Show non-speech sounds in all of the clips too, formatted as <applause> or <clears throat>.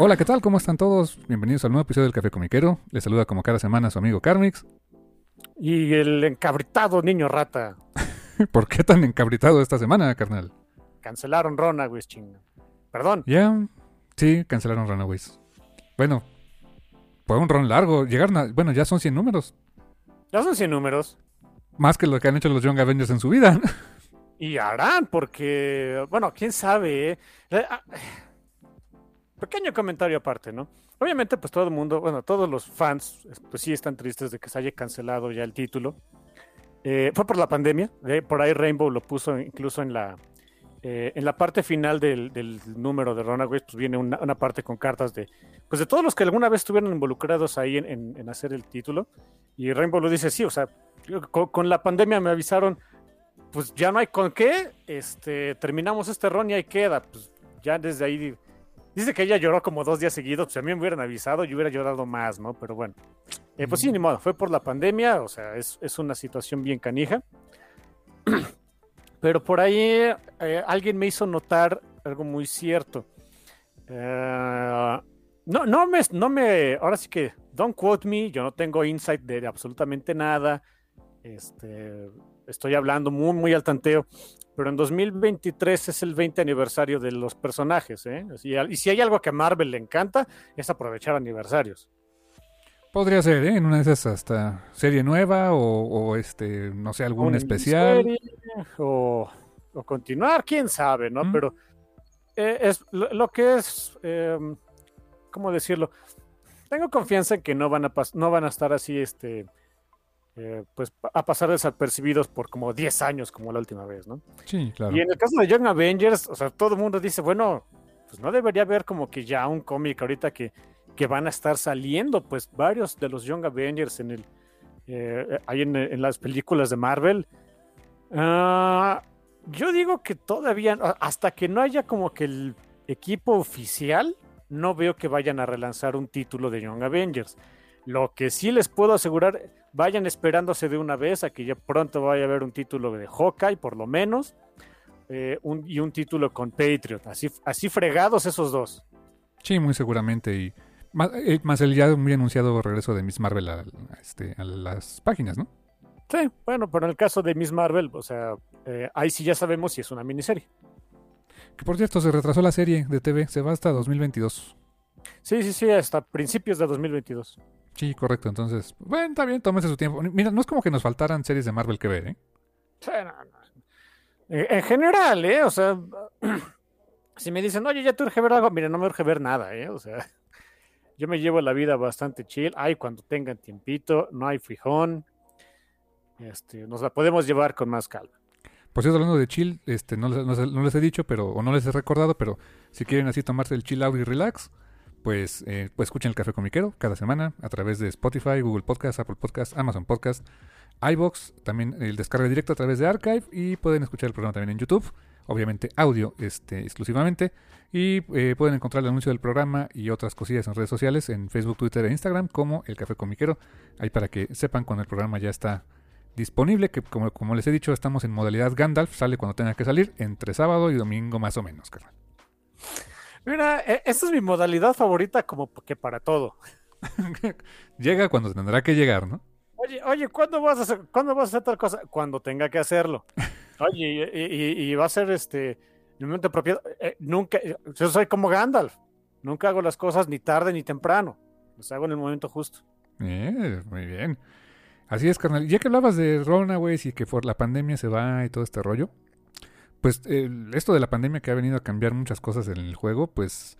Hola, ¿qué tal? ¿Cómo están todos? Bienvenidos al nuevo episodio del Café Comiquero. Les saluda como cada semana su amigo Carmix. Y el encabritado niño rata. <laughs> ¿Por qué tan encabritado esta semana, carnal? Cancelaron Runaways, ching. Perdón. Ya, sí, cancelaron Runaways. Bueno, fue un ron largo. Llegaron a... Bueno, ya son 100 números. Ya son 100 números. Más que lo que han hecho los Young Avengers en su vida. <laughs> Y harán, porque, bueno, quién sabe. ¿eh? Pequeño comentario aparte, ¿no? Obviamente, pues todo el mundo, bueno, todos los fans, pues sí están tristes de que se haya cancelado ya el título. Eh, fue por la pandemia, por ahí Rainbow lo puso incluso en la, eh, en la parte final del, número de Runaways, pues viene una, parte con cartas de, pues de todos los que alguna vez estuvieron involucrados ahí en, hacer el título. Y Rainbow lo dice, sí, o sea, con, con, la pandemia me avisaron, pues ya no hay con qué, este, terminamos este ron y ahí queda, pues ya desde ahí Dice que ella lloró como dos días seguidos, pues a mí me hubieran avisado, yo hubiera llorado más, ¿no? Pero bueno, eh, pues sí, ni modo, fue por la pandemia, o sea, es, es una situación bien canija. <clears throat> Pero por ahí eh, alguien me hizo notar algo muy cierto. Uh, no, no me, no me, ahora sí que, don't quote me, yo no tengo insight de absolutamente nada. Este, estoy hablando muy, muy al tanteo pero en 2023 es el 20 aniversario de los personajes, ¿eh? Y si hay algo que a Marvel le encanta, es aprovechar aniversarios. Podría ser, ¿eh? En una de esas hasta serie nueva o, o este, no sé, algún especial. Serie, o, o, continuar, quién sabe, ¿no? Mm. Pero eh, es lo, lo, que es, eh, ¿cómo decirlo? Tengo confianza en que no van a, no van a estar así, este, eh, pues a pasar desapercibidos por como 10 años como la última vez, ¿no? Sí, claro. Y en el caso de Young Avengers, o sea, todo el mundo dice, bueno, pues no debería haber como que ya un cómic ahorita que, que van a estar saliendo, pues varios de los Young Avengers en el, eh, ahí en, en, las películas de Marvel. Uh, yo digo que todavía, hasta que no haya como que el equipo oficial, no veo que vayan a relanzar un título de Young Avengers. Lo que sí les puedo asegurar vayan esperándose de una vez a que ya pronto vaya a haber un título de Hawkeye, por lo menos, eh, un, y un título con Patriot. Así, así fregados esos dos. Sí, muy seguramente. Y más, eh, más el ya muy anunciado regreso de Miss Marvel a, a, este, a, las páginas, ¿no? Sí, bueno, pero en el caso de Miss Marvel, o sea, eh, ahí sí ya sabemos si es una miniserie. Que por cierto, se retrasó la serie de TV, se va hasta 2022. Sí, sí, sí, hasta principios de 2022. Sí, correcto. Entonces, bueno, está bien, tómese su tiempo. Mira, no es como que nos faltaran series de Marvel que ver, ¿eh? Sí, no, no. En general, ¿eh? O sea, <clears throat> si me dicen, oye, ya te urge ver algo, mira, no me urge ver nada, ¿eh? O sea, <laughs> yo me llevo la vida bastante chill. Ay, cuando tengan tiempito, no hay fijón. Este, nos la podemos llevar con más calma. Por cierto, hablando de chill, este, no, no, no les he dicho, pero, o no les he recordado, pero si quieren así tomarse el chill out y relax, pues, eh, pues escuchen el Café Comiquero cada semana a través de Spotify, Google Podcast, Apple Podcast, Amazon Podcast, iBox, también el descarga directo a través de Archive y pueden escuchar el programa también en YouTube, obviamente audio este, exclusivamente y eh, pueden encontrar el anuncio del programa y otras cosillas en redes sociales en Facebook, Twitter e Instagram como el Café Comiquero, ahí para que sepan cuando el programa ya está disponible, que como, como les he dicho estamos en modalidad Gandalf, sale cuando tenga que salir, entre sábado y domingo más o menos, carnal. Mira, esta es mi modalidad favorita como que para todo. <laughs> Llega cuando tendrá que llegar, ¿no? Oye, oye, ¿cuándo vas a hacer, ¿cuándo vas a hacer tal cosa? Cuando tenga que hacerlo. <laughs> Oye, y, y, y va a ser este el momento propio. Eh, nunca, yo soy como Gandalf. Nunca hago las cosas ni tarde ni temprano. Las hago en el momento justo. Eh, muy bien. Así es, carnal. Ya que hablabas de Runaways y que por la pandemia se va y todo este rollo, pues esto de la pandemia que ha venido a cambiar muchas cosas en el juego, pues,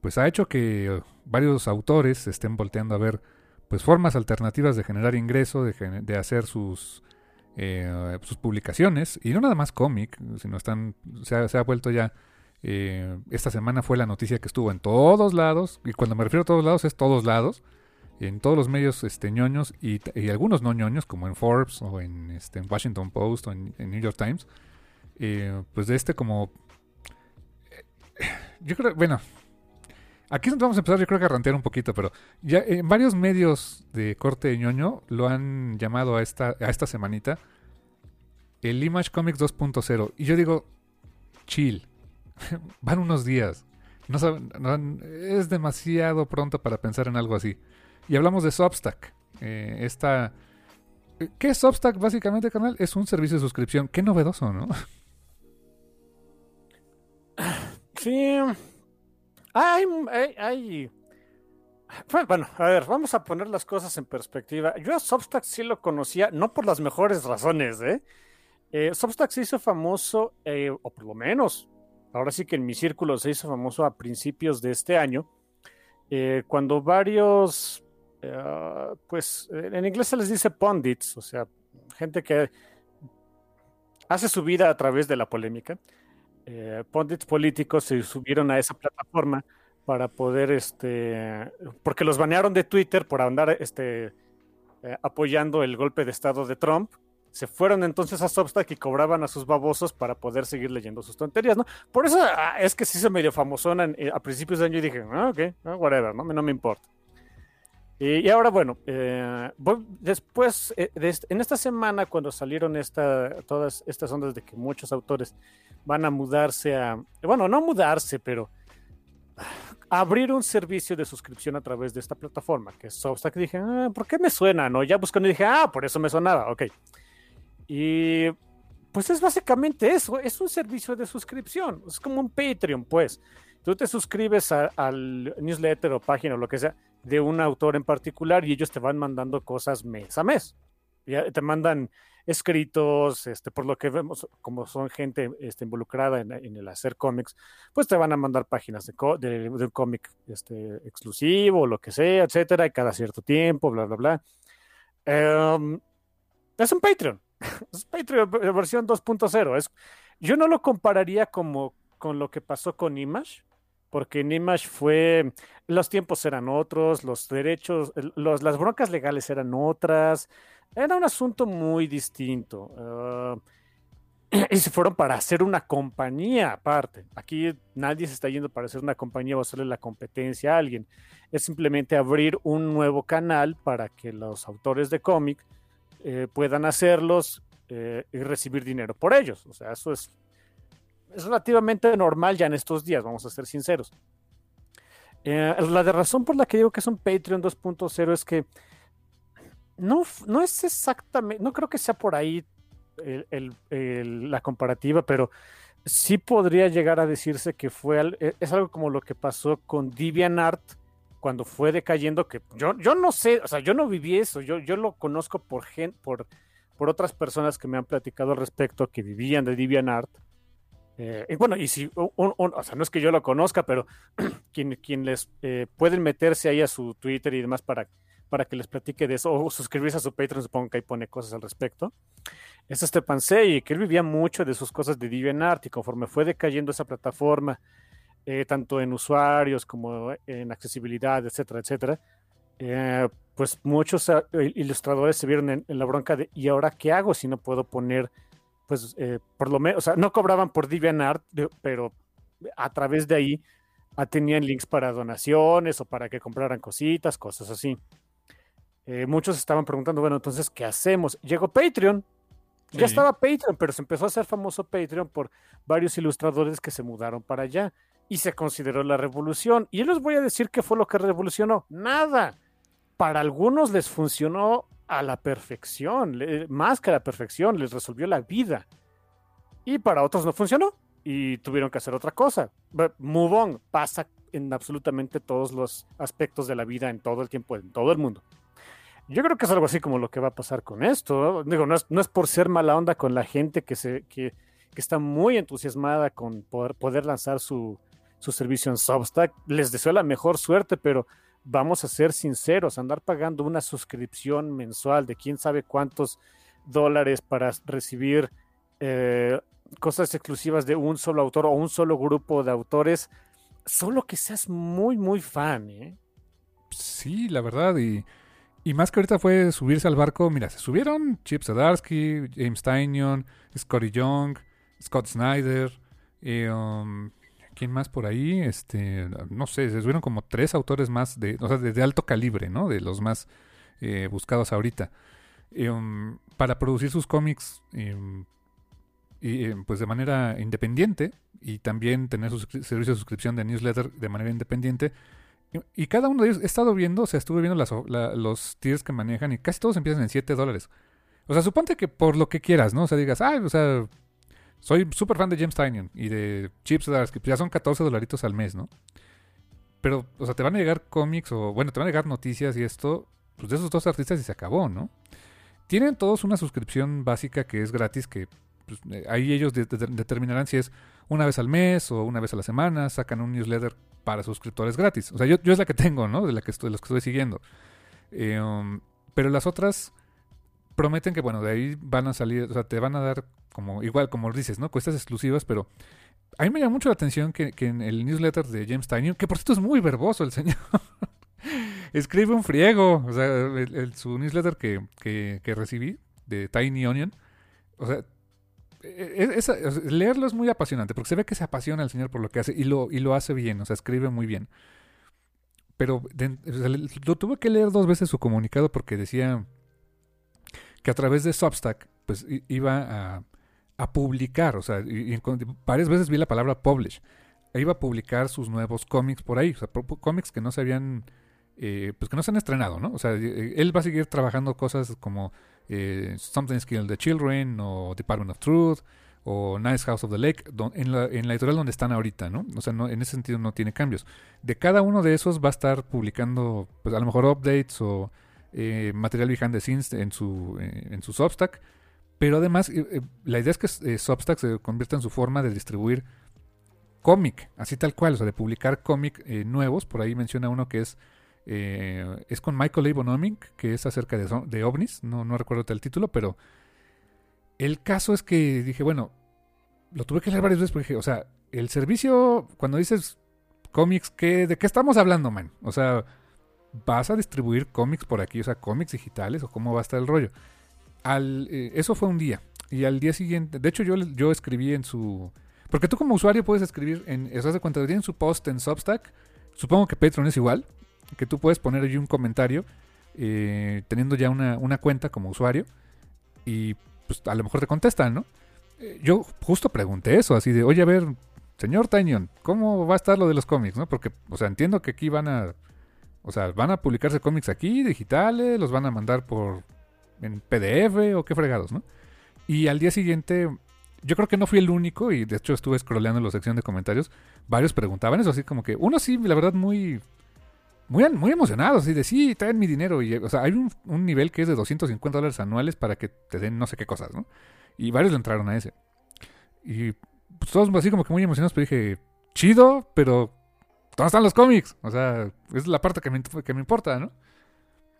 pues ha hecho que varios autores estén volteando a ver pues formas alternativas de generar ingreso, de, de hacer sus, eh, sus publicaciones, y no nada más cómic, sino están, se ha, se ha vuelto ya, eh, esta semana fue la noticia que estuvo en todos lados, y cuando me refiero a todos lados es todos lados, en todos los medios este, ñoños y, algunos no ñoños, como en Forbes o en, este, Washington Post o en, New York Times, eh, pues de este como... Yo creo, bueno, aquí vamos a empezar yo creo que a rantear un poquito, pero ya en varios medios de corte ñoño lo han llamado a esta, a esta semanita el Image Comics 2.0. Y yo digo, chill, <laughs> van unos días. No, es demasiado pronto para pensar en algo así. Y hablamos de Substack. Eh, esta, ¿Qué es Substack básicamente, canal? Es un servicio de suscripción. Qué novedoso, ¿no? <laughs> Sí. Hay, hay, Bueno, a ver, vamos a poner las cosas en perspectiva. Yo a Substack sí lo conocía, no por las mejores razones, ¿eh? eh se hizo famoso, eh, o por lo menos, ahora sí que en mi círculo se hizo famoso a principios de este año, eh, cuando varios eh, pues en inglés se les dice pundits, o sea, gente que hace su vida a través de la polémica. Eh, pundits políticos se subieron a esa plataforma para poder, este, porque los banearon de Twitter por andar este, eh, apoyando el golpe de Estado de Trump. Se fueron entonces a Substack y cobraban a sus babosos para poder seguir leyendo sus tonterías, ¿no? Por eso ah, es que sí se medio famosona a principios de año y dije, ah, ok, ah, whatever, ¿no? no me importa. Y, ahora, bueno, eh, después, eh, en esta semana, cuando salieron esta, todas estas ondas de que muchos autores van a mudarse a, bueno, no mudarse, pero abrir un servicio de suscripción a través de esta plataforma, que es Substack, dije, ah, ¿por qué me suena? No, ya buscando y dije, ah, por eso me sonaba, ok. Y pues es básicamente eso, es un servicio de suscripción, es como un Patreon, pues. Tú te suscribes al newsletter o página o lo que sea de un autor en particular y ellos te van mandando cosas mes a mes. Ya te mandan escritos, este, por lo que vemos, como son gente este, involucrada en, el hacer cómics, pues te van a mandar páginas de, de, un cómic este, exclusivo, lo que sea, etcétera, y cada cierto tiempo, bla, bla, bla. Em, es un Patreon, <laughs> es Patreon versión 2.0. Es, yo no lo compararía como con lo que pasó con Image, porque en Image fue, los tiempos eran otros, los derechos, las broncas legales eran otras, era un asunto muy distinto. Ah, <clears throat> y se fueron para hacer una compañía aparte. Aquí nadie se está yendo para hacer una compañía o hacerle la competencia a alguien. Es simplemente abrir un nuevo canal para que los autores de cómic eh, puedan hacerlos eh, y recibir dinero por ellos. O sea, eso es es relativamente normal ya en estos días, vamos a ser sinceros. Eh, la razón por la que digo que es un Patreon 2.0 es que no, no es exactamente, no creo que sea por ahí la comparativa, pero sí podría llegar a decirse que fue e, es algo como lo que pasó con DeviantArt cuando fue decayendo, que yo, yo no sé, o sea, yo no viví eso, yo, yo lo conozco por, por, por otras personas que me han platicado al respecto que vivían de DeviantArt eh, bueno, y si, o sea, no es que yo lo conozca, pero <clears throat> quien, quien les eh, pueden meterse ahí a su Twitter y demás para, para que les platique de eso, o suscribirse a su Patreon, supongo que ahí pone cosas al respecto. Es este Pansei, que él vivía mucho de sus cosas de DeviantArt y conforme fue decayendo esa plataforma, eh, tanto en usuarios como en accesibilidad, etcétera, etcétera, pues muchos ilustradores se vieron en la bronca de, ¿y ahora qué hago si no puedo poner pues eh, por lo menos, o sea, no cobraban por DeviantArt, pero a través de ahí ah, tenían links para donaciones o para que compraran cositas, cosas así. Eh, muchos estaban preguntando, bueno, entonces, ¿qué hacemos? Llegó Patreon. Ya estaba Patreon, pero se empezó a hacer famoso Patreon por varios ilustradores que se mudaron para allá y se consideró la revolución. Y yo les voy a decir qué fue lo que revolucionó. Nada. Para algunos les funcionó a la perfección, más que a la perfección, les resolvió la vida. Y para otros no funcionó y tuvieron que hacer otra cosa. Move on, pasa en absolutamente todos los aspectos de la vida, en todo el tiempo, en todo el mundo. Yo creo que es algo así como lo que va a pasar con esto. Digo, no es, por ser mala onda con la gente que, se, que está muy entusiasmada con poder, poder lanzar su, su servicio en Substack. Les deseo la mejor suerte, pero vamos a ser sinceros, andar pagando una suscripción mensual de quién sabe cuántos dólares para recibir eh, cosas exclusivas de un solo autor o un solo grupo de autores, solo que seas muy, muy fan. ¿eh? Sí, la verdad, y, y, más que ahorita fue subirse al barco, mira, se subieron Chip Zdarsky, James Tynion, Scotty Young, Scott Snyder, y, um, ¿Quién más por ahí? Este, no sé, se subieron como tres autores más de, o sea, de, alto calibre, ¿no? De los más eh, buscados ahorita. Um, para producir sus cómics em, y, em, pues de manera independiente y también tener su servicio de suscripción de newsletter de manera independiente. Y, cada uno de ellos he estado viendo, o sea, estuve viendo los tiers que manejan y casi todos empiezan en 7 dólares. O sea, suponte que por lo que quieras, ¿no? O sea, digas, ah, o sea, soy súper fan de James Tynion y de Chips que ya son 14 dolaritos al mes, ¿no? Pero, o sea, te van a llegar cómics o, bueno, te van a llegar noticias y esto, pues de esos dos artistas y se acabó, ¿no? Tienen todos una suscripción básica que es gratis, que pues, eh, ahí ellos determinarán si es una vez al mes o una vez a la semana, sacan un newsletter para suscriptores gratis. O sea, yo, yo es la que tengo, ¿no? De la que estoy, los que estoy siguiendo. Eh, um, pero las otras prometen que, bueno, de ahí van a salir, o sea, te van a dar como, igual, como dices, ¿no? Cuestas exclusivas, pero a mí me llama mucho la atención que, en el newsletter de James Tynion, que por cierto es muy verboso el señor, <laughs> escribe un friego, o sea, el, su newsletter que, que, recibí de Tiny Onion, o sea, e, e, leerlo es muy apasionante, porque se ve que se apasiona el señor por lo que hace y lo, y lo hace bien, o sea, escribe muy bien. Pero lo tuve que leer dos veces su comunicado porque decía que a través de Substack, pues iba a, publicar, o sea, y, varias veces vi la palabra publish, e iba a publicar sus nuevos cómics por ahí, o sea, cómics que no se habían, eh, pues que no se han estrenado, ¿no? O sea, eh, él va a seguir trabajando cosas como eh, Something's Killed the Children, o Department of Truth, o Nice House of the Lake, en, la, en la editorial donde están ahorita, ¿no? O sea, no, en ese sentido no tiene cambios. De cada uno de esos va a estar publicando, pues a lo mejor updates o eh, material behind the scenes en su, eh, en su Substack. Pero además, eh, la idea es que Substack se convierta en su forma de distribuir cómic, así tal cual, o sea, de publicar cómic nuevos. Por ahí menciona uno que es es con Michael A. Que es acerca de, ovnis, no, no recuerdo el título, pero el caso es que dije, bueno, lo tuve que leer varias veces porque dije, o sea, el servicio, cuando dices cómics, ¿de qué estamos hablando, man? O sea, ¿vas a distribuir cómics por aquí? O sea, cómics digitales o cómo va a estar el rollo. Al, eh, eso fue un día. Y al día siguiente, de hecho yo, yo escribí en su... Porque tú como usuario puedes escribir en... De cuenta, en su post en Substack. Supongo que Patreon es igual. Que tú puedes poner allí un comentario eh, teniendo ya una, una, cuenta como usuario. Y pues a lo mejor te contestan, ¿no? Eh, yo justo pregunté eso, así de, oye, a ver, señor Tañón, ¿cómo va a estar lo de los cómics, no? Porque, o sea, entiendo que aquí van a o sea, ¿van a publicarse cómics aquí, digitales? ¿Los van a mandar por en PDF o qué fregados, no? Y al día siguiente, yo creo que no fui el único, y de hecho estuve scrolleando en la sección de comentarios, varios preguntaban eso, así como que uno sí, la verdad, muy muy, muy emocionados, así de sí, traen mi dinero. Y, o sea, hay un, un, nivel que es de 250 dólares anuales para que te den no sé qué cosas, ¿no? Y varios le entraron a ese. Y pues, todos así como que muy emocionados, pero dije, chido, pero ¿dónde están los cómics? O sea, es la parte que me, que me importa, ¿no?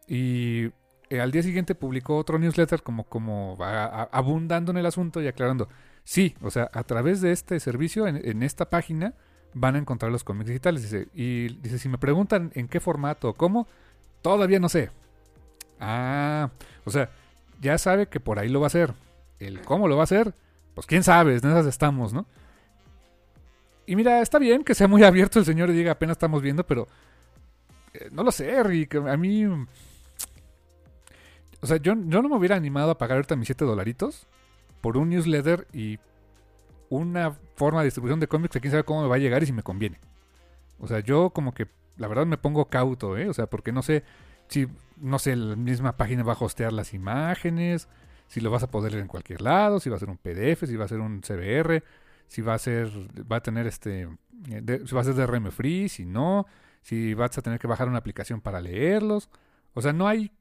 Y eh, al día siguiente publicó otro newsletter como, como abundando en el asunto y aclarando. Sí, o sea, a través de este servicio, en, esta página, van a encontrar los cómics digitales. Dice, y dice, si me preguntan en qué formato o cómo, todavía no sé. Ah, o sea, ya sabe que por ahí lo va a hacer. El cómo lo va a hacer, pues quién sabe, en esas estamos, ¿no? Y mira, está bien que sea muy <laughs> abierto el señor y diga apenas estamos viendo, pero eh, no lo sé, Rick. A mí. O sea, yo, yo no me hubiera animado a pagar ahorita mis 7 dolaritos por un newsletter y una forma de distribución de cómics que quién sabe cómo me va a llegar y si me conviene. O sea, yo como que la verdad me pongo cauto, ¿eh? O sea, porque no sé si, no sé, la misma página va a hostear las imágenes, si lo vas a poder leer en cualquier lado, si va a ser un PDF, si va a ser un CBR si va a ser, va a tener este, eh, si va a ser DRM free, si no, si vas a tener que bajar una aplicación para leerlos. O sea, no hay,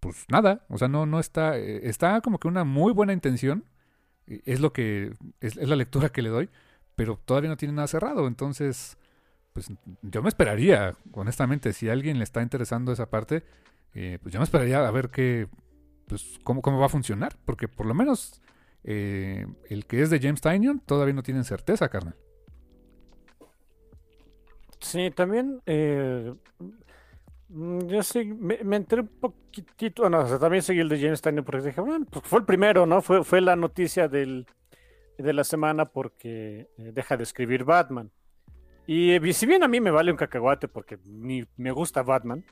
pues nada. O sea, no, no está, eh, está como que una muy buena intención. Es lo que, es, la lectura que le doy, pero todavía no tiene nada cerrado. Entonces, pues yo me esperaría, honestamente, si a alguien le está interesando esa parte, eh, pues yo me esperaría a ver qué, pues cómo, cómo va a funcionar, porque por lo menos eh, el que es de James Tynion todavía no tienen certeza, carnal. Sí, también eh, mm, yo sí, me, enteré un poquitito, no, también seguí el de James Tynion porque dije, bueno, pues fue el primero, ¿no? Fue, fue la noticia del, de la semana porque eh, deja de escribir Batman. Y si bien a mí me vale un cacahuate porque ni me gusta Batman,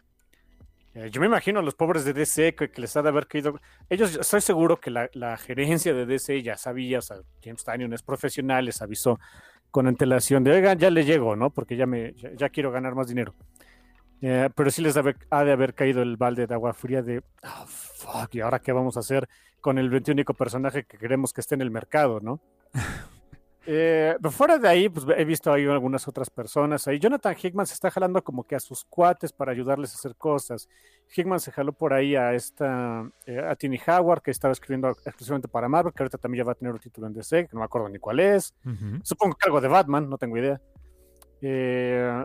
eh, yo me imagino a los pobres de DC que, les ha de haber caído. Ellos, estoy seguro que la, gerencia de DC ya sabía, James Tynion es profesional, les avisó con antelación de, oigan, ya le llego, ¿no? Porque ya, me, ya, quiero ganar más dinero. Eh, pero sí les ha de haber caído el balde de agua fría de, oh, fuck, ¿y ahora qué vamos a hacer con el 21 personaje que queremos que esté en el mercado, ¿no? <laughs> Eh, fuera de ahí, pues he visto ahí algunas otras personas. Ahí Jonathan Hickman se está jalando como que a sus cuates para ayudarles a hacer cosas. Hickman se jaló por ahí a esta, eh, a Tini Howard, que estaba escribiendo exclusivamente para Marvel, que ahorita también ya va a tener un título en DC, que no me acuerdo ni cuál es. Supongo que algo de Batman, no tengo idea. Eh,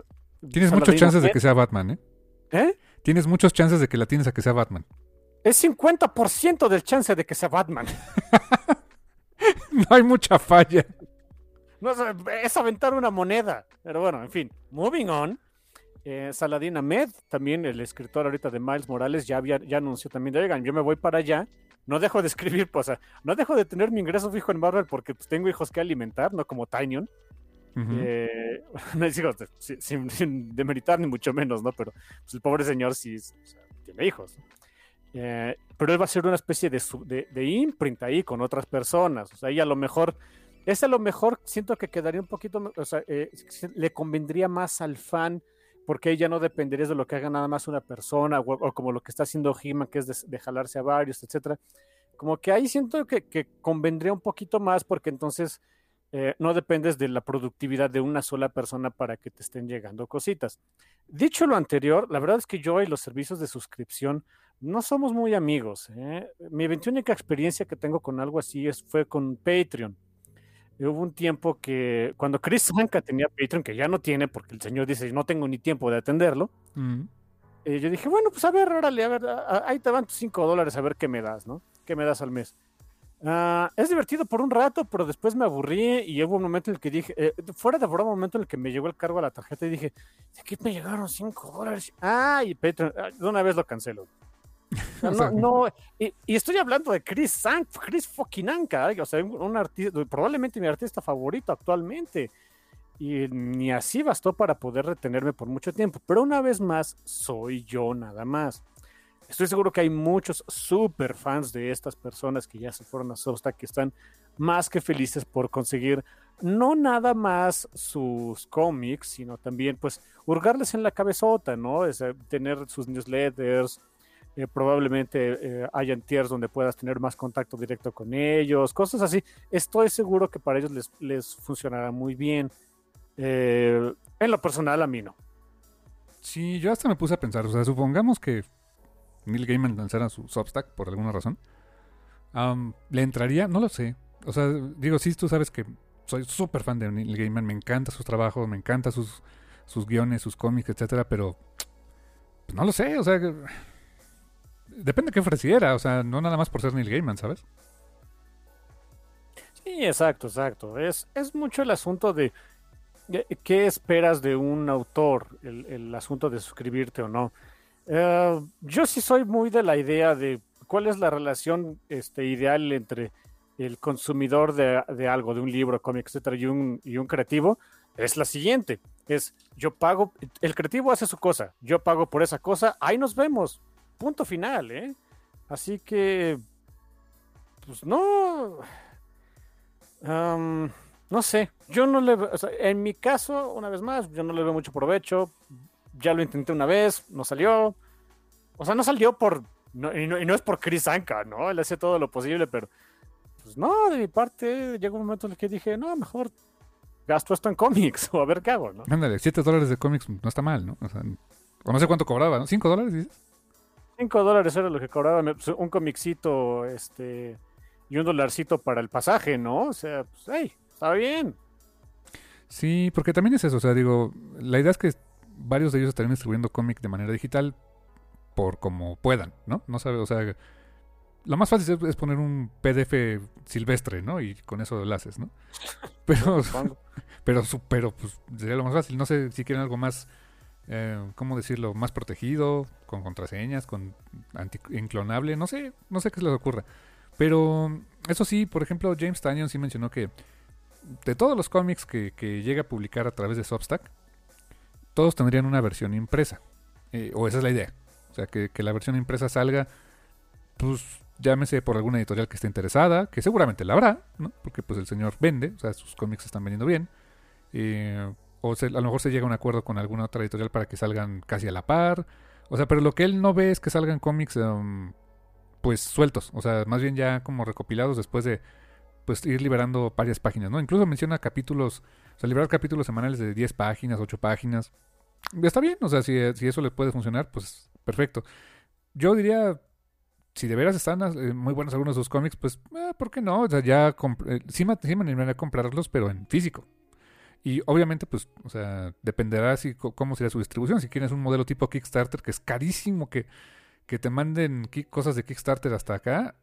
Tienes muchas chances de que sea Batman, ¿eh? ¿Eh? Tienes muchas chances de que la tienes a que sea Batman. Es 50% del chance de que sea Batman. <laughs> no hay mucha falla. No, es aventar una moneda. Pero bueno, en fin, moving on. Eh, Saladin Ahmed, también el escritor ahorita de Miles Morales, ya, había, ya anunció también de, oigan, yo me voy para allá, no dejo de escribir, pues, no dejo de tener mi ingreso fijo en Marvel porque pues, tengo hijos que alimentar, no como Tinyon. Eh, <laughs> no digo, sin, demeritar ni mucho menos, ¿no? Pero pues, el pobre señor sí tiene hijos. Eh, pero él va a ser una especie de, de, de imprint ahí con otras personas. O sea, ahí a lo mejor ese a lo mejor siento que quedaría un poquito, o sea, eh, le convendría más al fan porque ella no dependería de lo que haga nada más una persona o, como lo que está haciendo he que es de, jalarse a varios, etcétera. Como que ahí siento que, convendría un poquito más porque entonces eh, no dependes de la productividad de una sola persona para que te estén llegando cositas. Dicho lo anterior, la verdad es que yo y los servicios de suscripción no somos muy amigos. ¿eh? Mi única experiencia que tengo con algo así es, fue con Patreon hubo un tiempo que cuando Chris Sanka tenía Patreon, que ya no tiene porque el señor dice, no tengo ni tiempo de atenderlo, eh, yo dije, bueno, pues a ver, órale, a ver, ahí te van tus 5 dólares a ver qué me das, ¿no? ¿Qué me das al mes? Ah, es divertido por un rato, pero después me aburrí y hubo un momento en el que dije, eh, fuera de broma, un momento en el que me llegó el cargo a la tarjeta y dije, ¿de qué me llegaron 5 dólares? Ah, y Patreon, ah, de una vez lo cancelo. No, no, y, estoy hablando de Chris Sank, Chris fucking Anka, o sea, un artista, probablemente mi artista favorito actualmente. Y ni así bastó para poder retenerme por mucho tiempo. Pero una vez más, soy yo nada más. Estoy seguro que hay muchos super fans de estas personas que ya se fueron a Substack que están más que felices por conseguir no nada más sus cómics, sino también pues hurgarles en la cabezota, ¿no? Es, tener sus newsletters, eh, probablemente eh, hayan tiers donde puedas tener más contacto directo con ellos, cosas así. Estoy seguro que para ellos les, les funcionará muy bien. Eh, en lo personal, a mí no. Sí, yo hasta me puse a pensar, o sea, supongamos que Neil Gaiman lanzara su Substack por alguna razón. ¿Le entraría? No lo sé. O sea, digo, sí, tú sabes que soy súper fan de Neil Gaiman, me encanta sus trabajos, me encanta sus, sus guiones, sus cómics, etcétera, pero pues, no lo sé, o sea, Depende de qué ofreciera, o sea, no nada más por ser Neil Gaiman, ¿sabes? Sí, exacto, exacto. Es, es mucho el asunto de, qué esperas de un autor, el, asunto de suscribirte o no. Eh, yo sí soy muy de la idea de cuál es la relación este, ideal entre el consumidor de, de algo, de un libro, cómic, etcétera, y un, y un creativo. Es la siguiente: es yo pago, el creativo hace su cosa, yo pago por esa cosa, ahí nos vemos punto final, ¿eh? Así que, pues no, no sé, yo no le, o sea, en mi caso, una vez más, yo no le veo mucho provecho, ya lo intenté una vez, no salió, o sea, no salió por, y, no, es por Chris Anka, ¿no? Él hacía todo lo posible, pero pues no, de mi parte llegó un momento en el que dije, no, mejor gasto esto en cómics <laughs> o a ver qué hago, ¿no? Ándale, 7 dólares de cómics no está mal, ¿no? O sea, o no sé cuánto cobraba, ¿no? ¿5 dólares dices? 5 dólares era lo que cobraba pues, un comicito, este, y un dolarcito para el pasaje, ¿no? O sea, pues, hey, está bien. Sí, porque también es eso, o sea, digo, la idea es que varios de ellos están distribuyendo cómic de manera digital por como puedan, ¿no? No sabe, o sea, lo más fácil es, poner un PDF silvestre, ¿no? Y con eso lo haces, ¿no? <laughs> Pero, <laughs> pero, pero, pues sería lo más fácil. No sé si quieren algo más, eh, ¿cómo decirlo? Más protegido, con contraseñas, con anti inclonable, no sé, no sé qué se les ocurra. Pero eso sí, por ejemplo, James Tanyon sí mencionó que de todos los cómics que, llega a publicar a través de Substack, todos tendrían una versión impresa. Eh, o esa es la idea. O sea, que, que la versión impresa salga, pues llámese por alguna editorial que esté interesada, que seguramente la habrá, ¿no? Porque pues el señor vende, o sea, sus cómics están vendiendo bien. Eh, o a lo mejor se llega a un acuerdo con alguna otra editorial para que salgan casi a la par. O sea, pero lo que él no ve es que salgan cómics um, pues sueltos, o sea, más bien ya como recopilados después de pues ir liberando varias páginas, ¿no? Incluso menciona capítulos, o sea, liberar capítulos semanales de 10 páginas, 8 páginas. Está bien, o sea, si, si eso le puede funcionar, pues perfecto. Yo diría, si de veras están eh, muy buenos algunos de sus cómics, pues, eh, ¿por qué no? O sea, ya eh, sí, me, animaría a comprarlos, pero en físico. Y obviamente, pues, o sea, dependerá si cómo será su distribución. Si quieres un modelo tipo Kickstarter, que es carísimo que, que te manden cosas de Kickstarter hasta acá,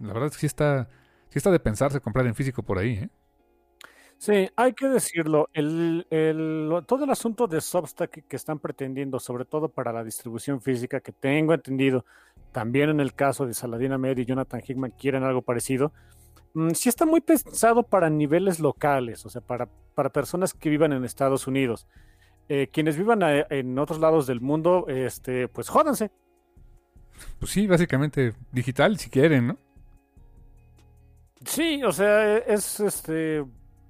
la verdad sí está, sí está de pensarse comprar en físico por ahí, ¿eh? Sí, hay que decirlo. El, el, todo el asunto de Substack que están pretendiendo, sobre todo para la distribución física, que tengo entendido, también en el caso de Saladin Ahmed y Jonathan Hickman quieren algo parecido, mm, sí está muy pensado para niveles locales, o sea, para, para personas que vivan en Estados Unidos. Eh, quienes vivan en otros lados del mundo, este, pues jódanse. Pues sí, básicamente digital si quieren, ¿no? Sí, o sea, es este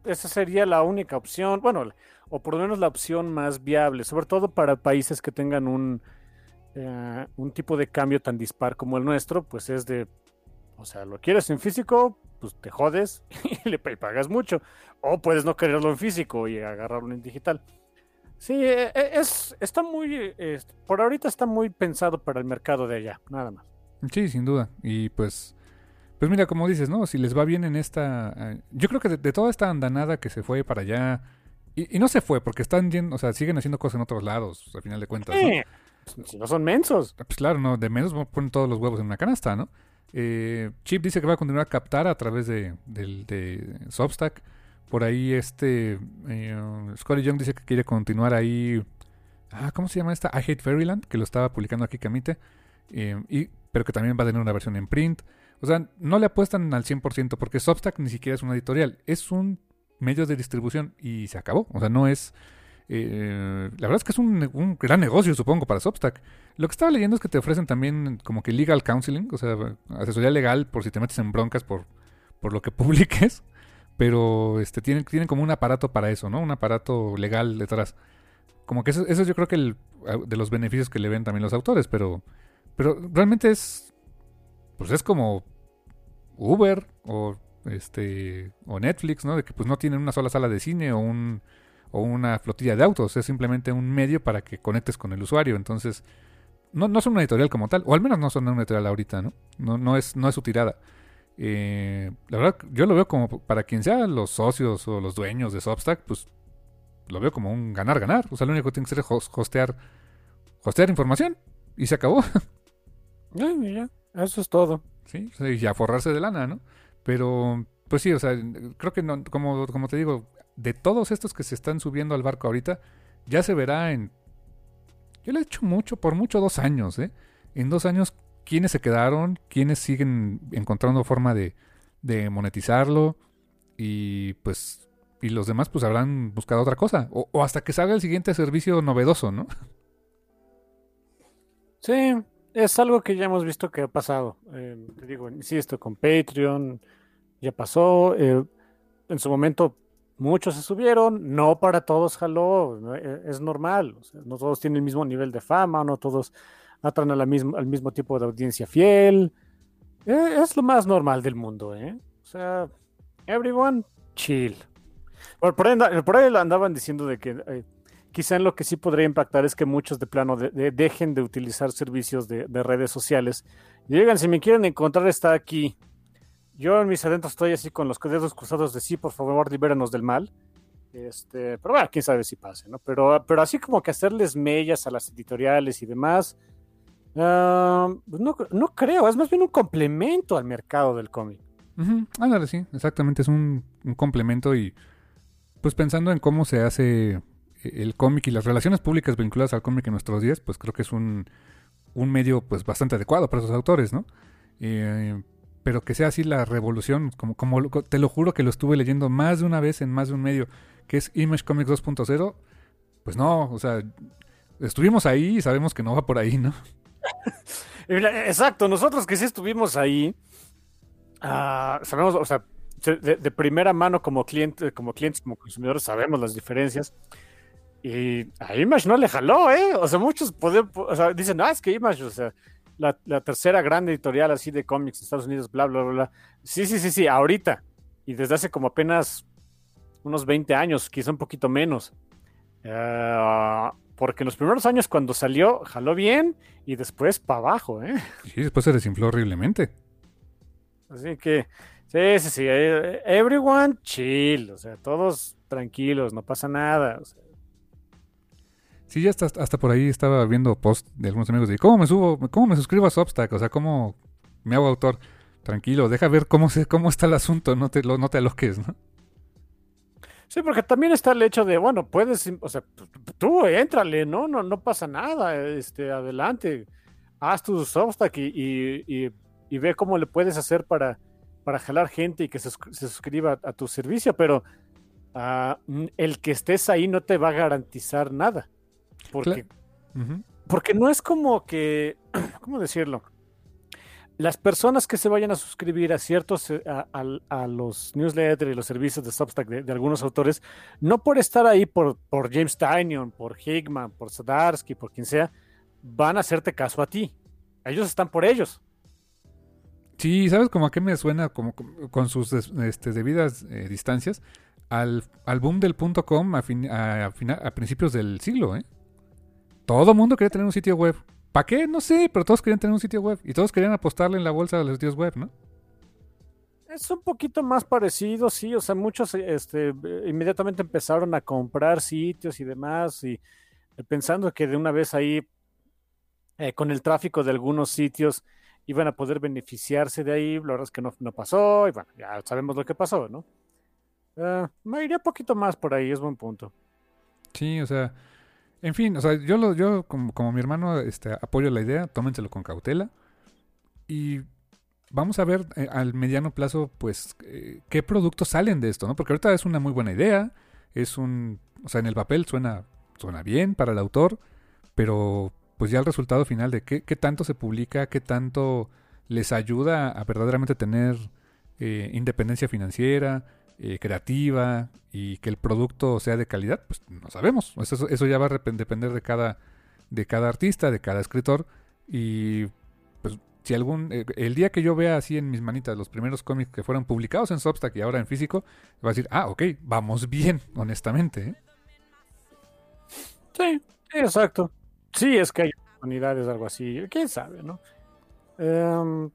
esa sería la única opción, bueno, o por lo menos la opción más viable, sobre todo para países que tengan un, eh, un tipo de cambio tan dispar como el nuestro, pues es de, o sea, lo quieres en físico, pues te jodes <laughs> y le pagas mucho, o puedes no quererlo en físico y agarrarlo en digital. Sí, e, e, es, está muy, por ahorita está muy pensado para el mercado de allá, nada más. Sí, sin duda. Y pues pues mira, como dices, ¿no? Si les va bien en esta... Eh, yo creo que de, toda esta andanada que se fue para allá... Y, no se fue, porque están yendo, o sea, siguen haciendo cosas en otros lados, al final de cuentas. ¿no? Si no son mensos. Pues claro, no, de menos ponen todos los huevos en una canasta, ¿no? Eh, Chip dice que va a continuar a captar a través de, de, Substack. Por ahí este eh, Young dice que quiere continuar ahí. Ah, ¿cómo se llama esta? I Hate Fairyland, que lo estaba publicando aquí Camite. Eh, y, pero que también va a tener una versión en print. O sea, no le apuestan al 100% porque Substack ni siquiera es una editorial, es un medio de distribución y se acabó. O sea, no es... Eh, la verdad es que es un, gran negocio, supongo, para Substack. Lo que estaba leyendo es que te ofrecen también como que legal counseling, o sea, asesoría legal por si te metes en broncas por, por lo que <laughs> publiques. Pero este, tienen, tienen como un aparato para eso, ¿no? Un aparato legal detrás. Como que eso, eso yo creo que el, de los beneficios que le ven también los autores, pero, pero realmente es pues es como Uber o este o Netflix, ¿no? De que pues no tienen una sola sala de cine o un o una flotilla de autos, es simplemente un medio para que conectes con el usuario, entonces no, no son una editorial como tal, o al menos no son una editorial ahorita, ¿no? No, no es no es su tirada. Eh, la verdad, yo lo veo como para quien sea los socios o los dueños de Substack, pues lo veo como un ganar-ganar. O sea, lo único que tiene que hacer es hostear, hostear información y se acabó. <laughs> ya. Eso es todo. Sí, y a forrarse de lana, ¿no? Pero, pues sí, o sea, creo que no, como, como te digo, de todos estos que se están subiendo al barco ahorita, ya se verá en. Yo le he hecho mucho, por mucho, dos años, ¿eh? En dos años, quiénes se quedaron, quiénes siguen encontrando forma de, de monetizarlo, y pues. Y los demás, pues habrán buscado otra cosa. O, hasta que salga el siguiente servicio novedoso, ¿no? Sí, es algo que ya hemos visto que ha pasado. Eh, te digo, insisto, con Patreon ya pasó. Eh, en su momento muchos se subieron, no para todos jaló, eh, es normal. no todos tienen el mismo nivel de fama, no todos atan a la al mismo tipo de audiencia fiel. es lo más normal del mundo, ¿eh? O sea, everyone, chill. Por, ahí, andaban diciendo de que eh, quizá lo que sí podría impactar es que muchos de plano dejen de utilizar servicios de, redes sociales. llegan, si me quieren encontrar, está aquí. Yo en mis adentros estoy así con los dedos cruzados de sí, por favor, libéranos del mal. Este, pero bueno, quién sabe si pase, ¿no? Pero, pero así como que hacerles mellas a las editoriales y demás, ah, pues no, no, creo, es más bien un complemento al mercado del cómic. Ándale, sí, exactamente, es un, complemento y pues pensando en cómo se hace el cómic y las relaciones públicas vinculadas al cómic en nuestros días, pues creo que es un, un medio pues bastante adecuado para esos autores, ¿no? Eh, pero que sea así la revolución, como, como te lo juro que lo estuve leyendo más de una vez en más de un medio, que es Image Comics 2.0, pues no, o sea, estuvimos ahí y sabemos que no va por ahí, ¿no? <laughs> Exacto, nosotros que sí estuvimos ahí, uh, sabemos, o sea, de, primera mano como, cliente, como clientes, como consumidores, sabemos las diferencias. Y a Image no le jaló, ¿eh? O sea, muchos pueden, dicen, ah, es que Image, o sea, la, tercera gran editorial así de cómics en Estados Unidos, bla, bla, bla, bla. Sí, sí, sí, sí, ahorita. Y desde hace como apenas unos 20 años, quizá un poquito menos. Uh, porque en los primeros años cuando salió, jaló bien y después para abajo, ¿eh? Sí, después se desinfló horriblemente. Así que, sí, sí, sí, everyone chill, o sea, todos tranquilos, no pasa nada. Sí, ya hasta, hasta por ahí estaba viendo post de algunos amigos de cómo me subo, cómo me suscribo a Substack, o sea, cómo me hago autor. Tranquilo, deja ver cómo se, cómo está el asunto, no te, no te aloques, ¿no? Sí, porque también está el hecho de, bueno, puedes, o sea, tú éntrale, ¿no? No, no pasa nada, este, adelante, haz tu Substack y, y, ve cómo le puedes hacer para, para jalar gente y que se, suscriba a, tu servicio, pero ah, el que estés ahí no te va a garantizar nada, porque, porque no es como que, <clears throat> ¿cómo decirlo? las personas que se vayan a suscribir a ciertos, eh, a, los newsletters y los servicios de Substack de, algunos autores, no por estar ahí por, por James Tynion, por Hickman, por Sadarsky, por quien sea, van a hacerte caso a ti. Ellos están por ellos. Sí, ¿sabes cómo a qué me suena? Como, con sus este, debidas eh, distancias. Al, al, boom del punto com a, a, a, principios del siglo, ¿eh? Todo mundo quería tener un sitio web. ¿Para qué? No sé, pero todos querían tener un sitio web y todos querían apostarle en la bolsa de los sitios web, ¿no? Es un poquito más parecido, sí, o sea, muchos este, inmediatamente empezaron a comprar sitios y demás y eh, pensando que de una vez ahí eh, con el tráfico de algunos sitios iban a poder beneficiarse de ahí, la verdad es que no, pasó y bueno, ya sabemos lo que pasó, ¿no? Eh, me iría un poquito más por ahí, es buen punto. Sí, o sea, en fin, o sea, yo, lo, yo como, mi hermano este, apoyo la idea, tómenselo con cautela. Y vamos a ver eh, al mediano plazo, pues, eh, qué productos salen de esto, ¿no? Porque ahorita es una muy buena idea, es un, o sea, en el papel suena, suena bien para el autor, pero pues ya el resultado final de qué, qué tanto se publica, qué tanto les ayuda a verdaderamente tener eh, independencia financiera, eh, creativa y que el producto sea de calidad, pues no sabemos. Eso, eso ya va a depender de cada, de cada artista, de cada escritor. Y pues si algún, eh, el día que yo vea así en mis manitas los primeros cómics que fueron publicados en Substack y ahora en físico, va a decir, ah, ok, vamos bien, honestamente. ¿eh? Sí, exacto. Sí, es que hay unidades, algo así. ¿Quién sabe, no? Em,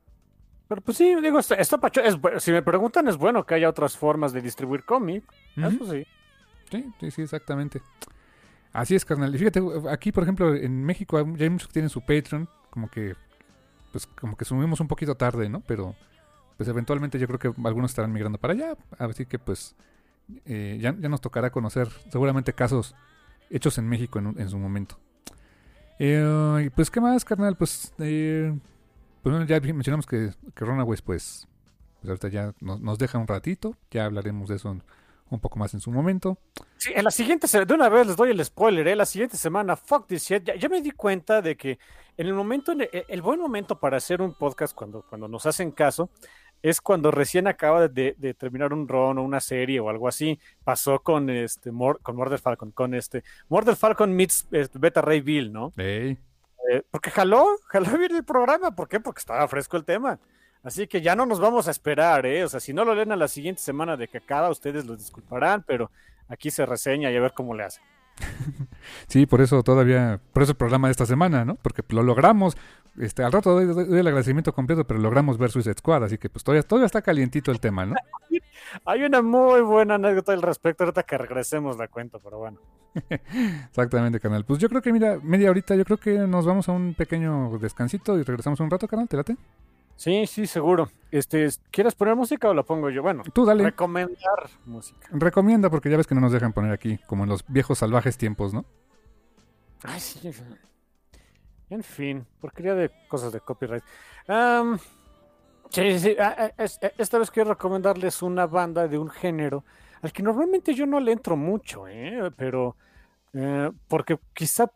pero pues sí, digo, esto, es, si me preguntan, es bueno que haya otras formas de distribuir cómic. Eso sí. Sí, sí, exactamente. Así es, carnal. Y fíjate, aquí, por ejemplo, en México ya hay muchos que tienen su Patreon, como que, pues, como que subimos un poquito tarde, ¿no? Pero, pues, eventualmente yo creo que algunos estarán migrando para allá. Así que, pues, eh, ya, ya, nos tocará conocer seguramente casos hechos en México en, en su momento. Eh, pues, ¿qué más, carnal? Pues, eh, pues bueno, ya mencionamos que, que Runaways, pues, pues ahorita ya nos, deja un ratito. Ya hablaremos de eso un, poco más en su momento. Sí, en la siguiente de una vez les doy el spoiler, ¿eh? La siguiente semana, fuck this shit. Ya, me di cuenta de que en el momento, el, buen momento para hacer un podcast cuando, cuando nos hacen caso, es cuando recién acaba de, terminar un run o una serie o algo así. Pasó con este con Murder Falcon, con este Murder Falcon meets este, Beta Ray Bill, ¿no? Hey. Eh, porque jaló, jaló bien el programa. ¿Por qué? Porque estaba fresco el tema. Así que ya no nos vamos a esperar, ¿eh? O sea, si no lo leen a la siguiente semana de que acaba, ustedes lo disculparán, pero aquí se reseña y a ver cómo le hacen. <laughs> Sí, por eso todavía, por eso el programa de esta semana, ¿no? Porque lo logramos, este, al rato doy, doy el agradecimiento completo, pero logramos ver Suicide Squad, así que pues todavía, todavía está calientito el tema, ¿no? <laughs> Hay una muy buena anécdota al respecto, ahorita que regresemos la cuento, pero bueno. <laughs> Exactamente, canal. Pues yo creo que, mira, media horita, yo creo que nos vamos a un pequeño descansito y regresamos un rato, canal, ¿te late? Sí, sí, seguro. Este, ¿Quieres poner música o la pongo yo? Bueno, Tú dale. recomendar música. Recomienda, porque ya ves que no nos dejan poner aquí, como en los viejos salvajes tiempos, ¿no? Ay, sí. En fin, porquería de cosas de copyright. Sí, sí, ah, es- eh, esta vez quiero recomendarles una banda de un género al que normalmente yo no le entro mucho, ¿eh? pero eh, porque quizá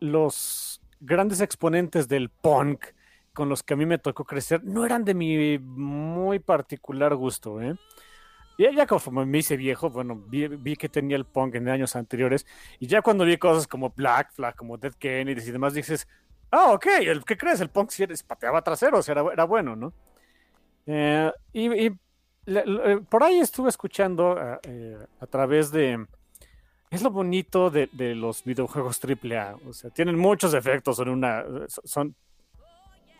los grandes exponentes del punk con los que a mí me tocó crecer no eran de mi muy particular gusto, ¿eh? Y ya conforme me hice viejo, bueno, vi, vi que tenía el punk en años anteriores y ya cuando vi cosas como Black Flag, como Dead Kennedys y demás, dices, ah, ok, el, ¿qué crees? El punk eres- pateaba traseros, era, era bueno, ¿no? Eh, y y le- le- por ahí estuve escuchando eh, eh, a través de... Es lo bonito de, de los videojuegos AAA, o sea, tienen muchos efectos, son una... Son,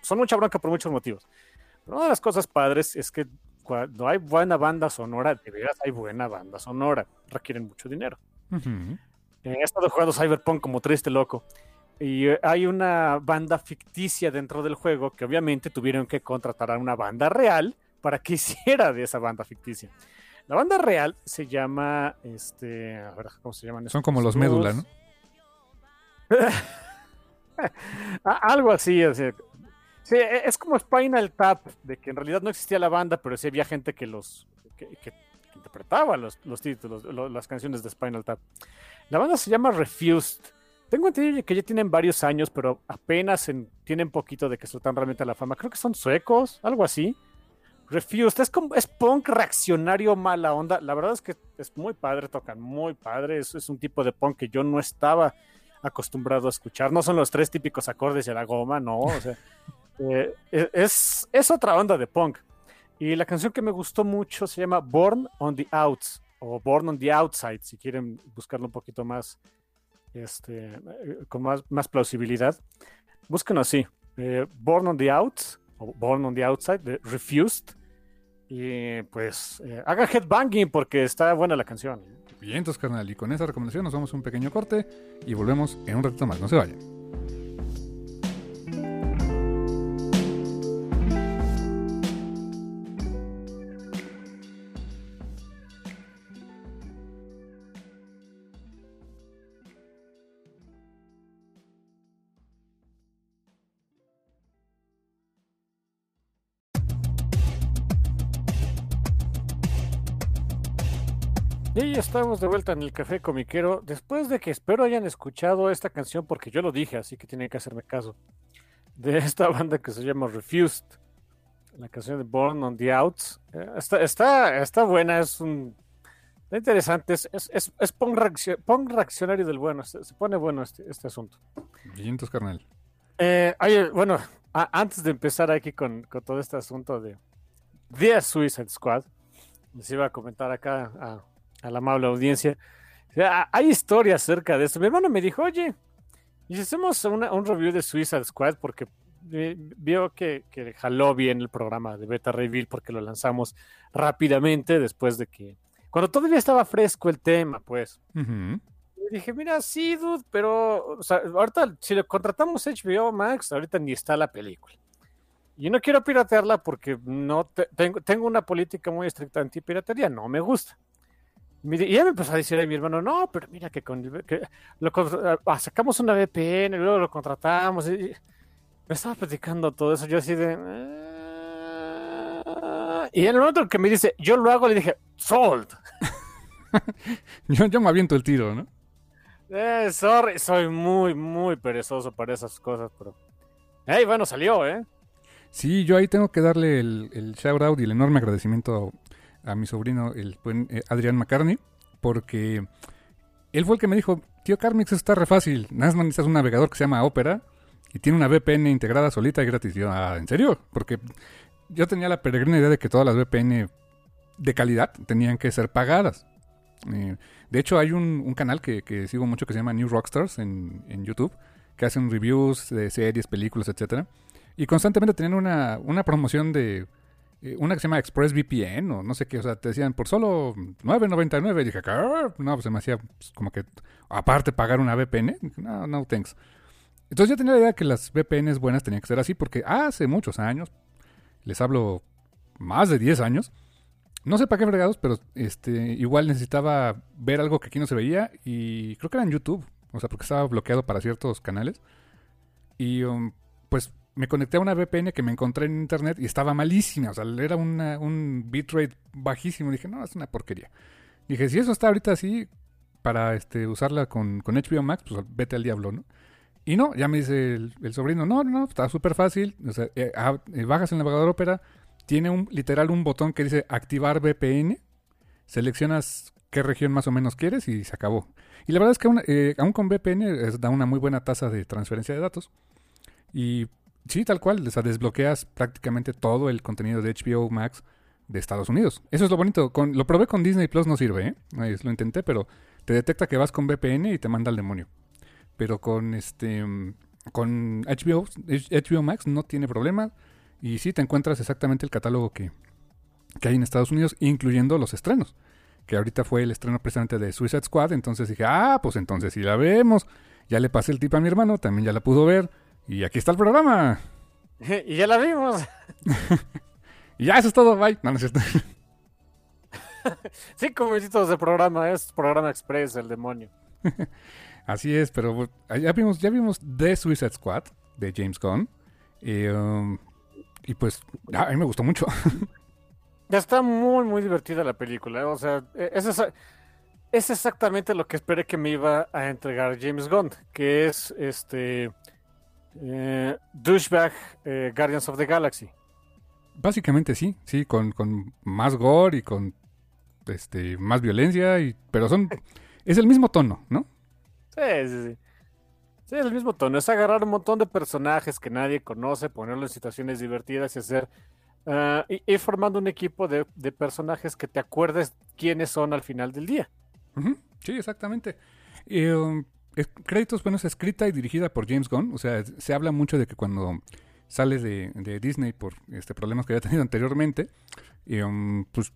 son mucha bronca por muchos motivos. Pero una de las cosas padres es que cuando hay buena banda sonora, de veras hay buena banda sonora, requieren mucho dinero. He estado jugando Cyberpunk como triste loco. Y eh, hay una banda ficticia dentro del juego que obviamente tuvieron que contratar a una banda real para que <laughs> hiciera de esa banda ficticia. La banda real se llama, este, a ver, ¿cómo se llaman? Son como los médula, ¿no? <laughs> Algo así, o sea, sí, e- es como Spinal Tap, de que en realidad no existía la banda, pero sí había gente que los que, que- interpretaba los, los títulos, lo- las canciones de Spinal Tap. La banda se llama Refused. Tengo entendido que ya tienen varios años, pero apenas en- tienen poquito de que saltan realmente a la fama. Creo que son suecos, algo así. Refused, es, como, es punk reaccionario mala onda. La verdad es que es muy padre, tocan muy padre. Es, es un tipo de punk que yo no estaba acostumbrado a escuchar. No son los tres típicos acordes de la goma, no. O sea, <laughs> eh, es, es otra onda de punk. Y la canción que me gustó mucho se llama Born on the Outs o Born on the Outside, si quieren buscarlo un poquito más, este, eh, con más, más plausibilidad. Búsquenlo así, eh, Born on the Outs o Born on the Outside de Refused. Y pues hagan headbanging porque está buena la canción. Bien, entonces, carnal. Y con esa recomendación nos vamos a un pequeño corte y volvemos en un ratito más. No se vayan. Y ya estamos de vuelta en el café comiquero. Después de que espero hayan escuchado esta canción, porque yo lo dije, así que tienen que hacerme caso. De <laughs> esta banda que se llama Refused. La canción de Born on the Outs. Eh, está, está, está buena, es un. Está interesante, es, es, es, es punk, reaccio- punk reaccionario del bueno. Se, se pone bueno este, este asunto. Bien, entonces, carnal. Eh, oye, bueno, a- antes de empezar aquí con, con todo este asunto de The Suicide Squad, les iba a comentar acá a, a la amable audiencia. hay historias acerca de esto. Mi hermano me dijo, oye, ¿y si hacemos una- un review de Suicide Squad? Porque eh, vio que, que jaló bien el programa de Beta Reveal porque lo lanzamos rápidamente después de que... Cuando todavía estaba fresco el tema, pues. Ujú. Y dije, mira, sí, dude, pero o sea, ahorita si le contratamos HBO Max, ahorita ni está la película. Y no quiero piratearla porque no te- tengo, tengo una política muy estricta anti-piratería, no me gusta. Y ya me empezó a decir a mi hermano, no, pero mira que, con, que lo contra- ah, sacamos una VPN y luego lo contratamos. Y, me estaba platicando todo eso, yo así de... "Ah". Y en el momento que me dice, yo lo hago, le dije, sold. <laughs> Yo, yo me aviento el tiro, ¿no? Eh, sorry, soy muy, muy perezoso para esas cosas, pero. Ey, bueno, salió, ¿eh? Sí, yo ahí tengo que darle el, el shout out y el enorme agradecimiento a, mi sobrino, el buen eh, Adrián McCartney, porque él fue el que me dijo, tío Carmix, eso está re fácil, nada más necesitas un navegador que se llama Opera y tiene una VPN integrada solita y gratis. Yo, ah, ¿en serio? Porque yo tenía la peregrina idea de que todas las VPN de calidad tenían que ser pagadas. Eh, de hecho, hay un, canal que, sigo mucho que se llama New Rockstars en, en, YouTube, que hacen reviews de series, películas, etcétera. Y constantemente tenían una, una promoción de una que se llama ExpressVPN o no sé qué, o sea, te decían por solo 9.99. Y dije, no, pues me hacía pues, como que aparte pagar una VPN. No, no, thanks. Entonces yo tenía la idea que las VPNs buenas tenían que ser así porque hace muchos años, les hablo más de 10 años, no sé para qué fregados, pero este, igual necesitaba ver algo que aquí no se veía y creo que era en YouTube, o sea, porque estaba bloqueado para ciertos canales. Y um, pues me conecté a una VPN que me encontré en internet y estaba malísima, o sea, era un bitrate bajísimo. Dije, no, es una porquería. Dije, si eso está ahorita así, para este, usarla con, con HBO Max, pues vete al diablo, ¿no? Y no, ya me dice el, sobrino, no, no, está súper fácil. O sea, eh, ah, eh, bajas el navegador Opera, tiene un literal un botón que dice activar VPN, seleccionas qué región más o menos quieres y se acabó. Y la verdad es que aún, eh, con VPN da una muy buena tasa de transferencia de datos. Y sí, tal cual, o sea, desbloqueas prácticamente todo el contenido de HBO Max de Estados Unidos. Eso es lo bonito. Con, lo probé con Disney Plus, no sirve, ¿eh? Lo intenté, pero te detecta que vas con VPN y te manda al demonio. Pero con este con HBO, HBO Max no tiene problema. Y sí te encuentras exactamente el catálogo que, que hay en Estados Unidos, incluyendo los estrenos. Que ahorita fue el estreno precisamente de Suicide Squad. Entonces dije, ah, pues entonces si la vemos. Ya le pasé el tip a mi hermano, también ya la pudo ver. Y aquí está el programa. <laughs> y ya la vimos. y <laughs> ya, eso es todo, bye. No, no es cierto. Cinco minutitos de programa, es programa express, el demonio. <laughs> Así es, pero ya vimos, ya vimos The Suicide Squad de James Gunn. Y, um, pues a mí me gustó mucho. ya está muy, muy divertida la película. ¿eh? O sea, e, es, es exactamente lo que esperé que me iba a entregar James Gunn, que es este eh, douchebag eh, Guardians of the Galaxy. Básicamente sí, sí, con, con más gore y con este más violencia, y, pero son <laughs> es el mismo tono, ¿no? Sí, sí, sí. Sí, es el mismo tono. Es agarrar un montón de personajes que nadie conoce, ponerlos en situaciones divertidas y hacer. Uh, y, formando un equipo de, personajes que te acuerdes quiénes son al final del día. Sí, exactamente. Um, créditos, bueno, es escrita y dirigida por James Gunn. O sea, se habla mucho de que cuando sale de, Disney por este problemas que había <laughs> tenido anteriormente, um, pues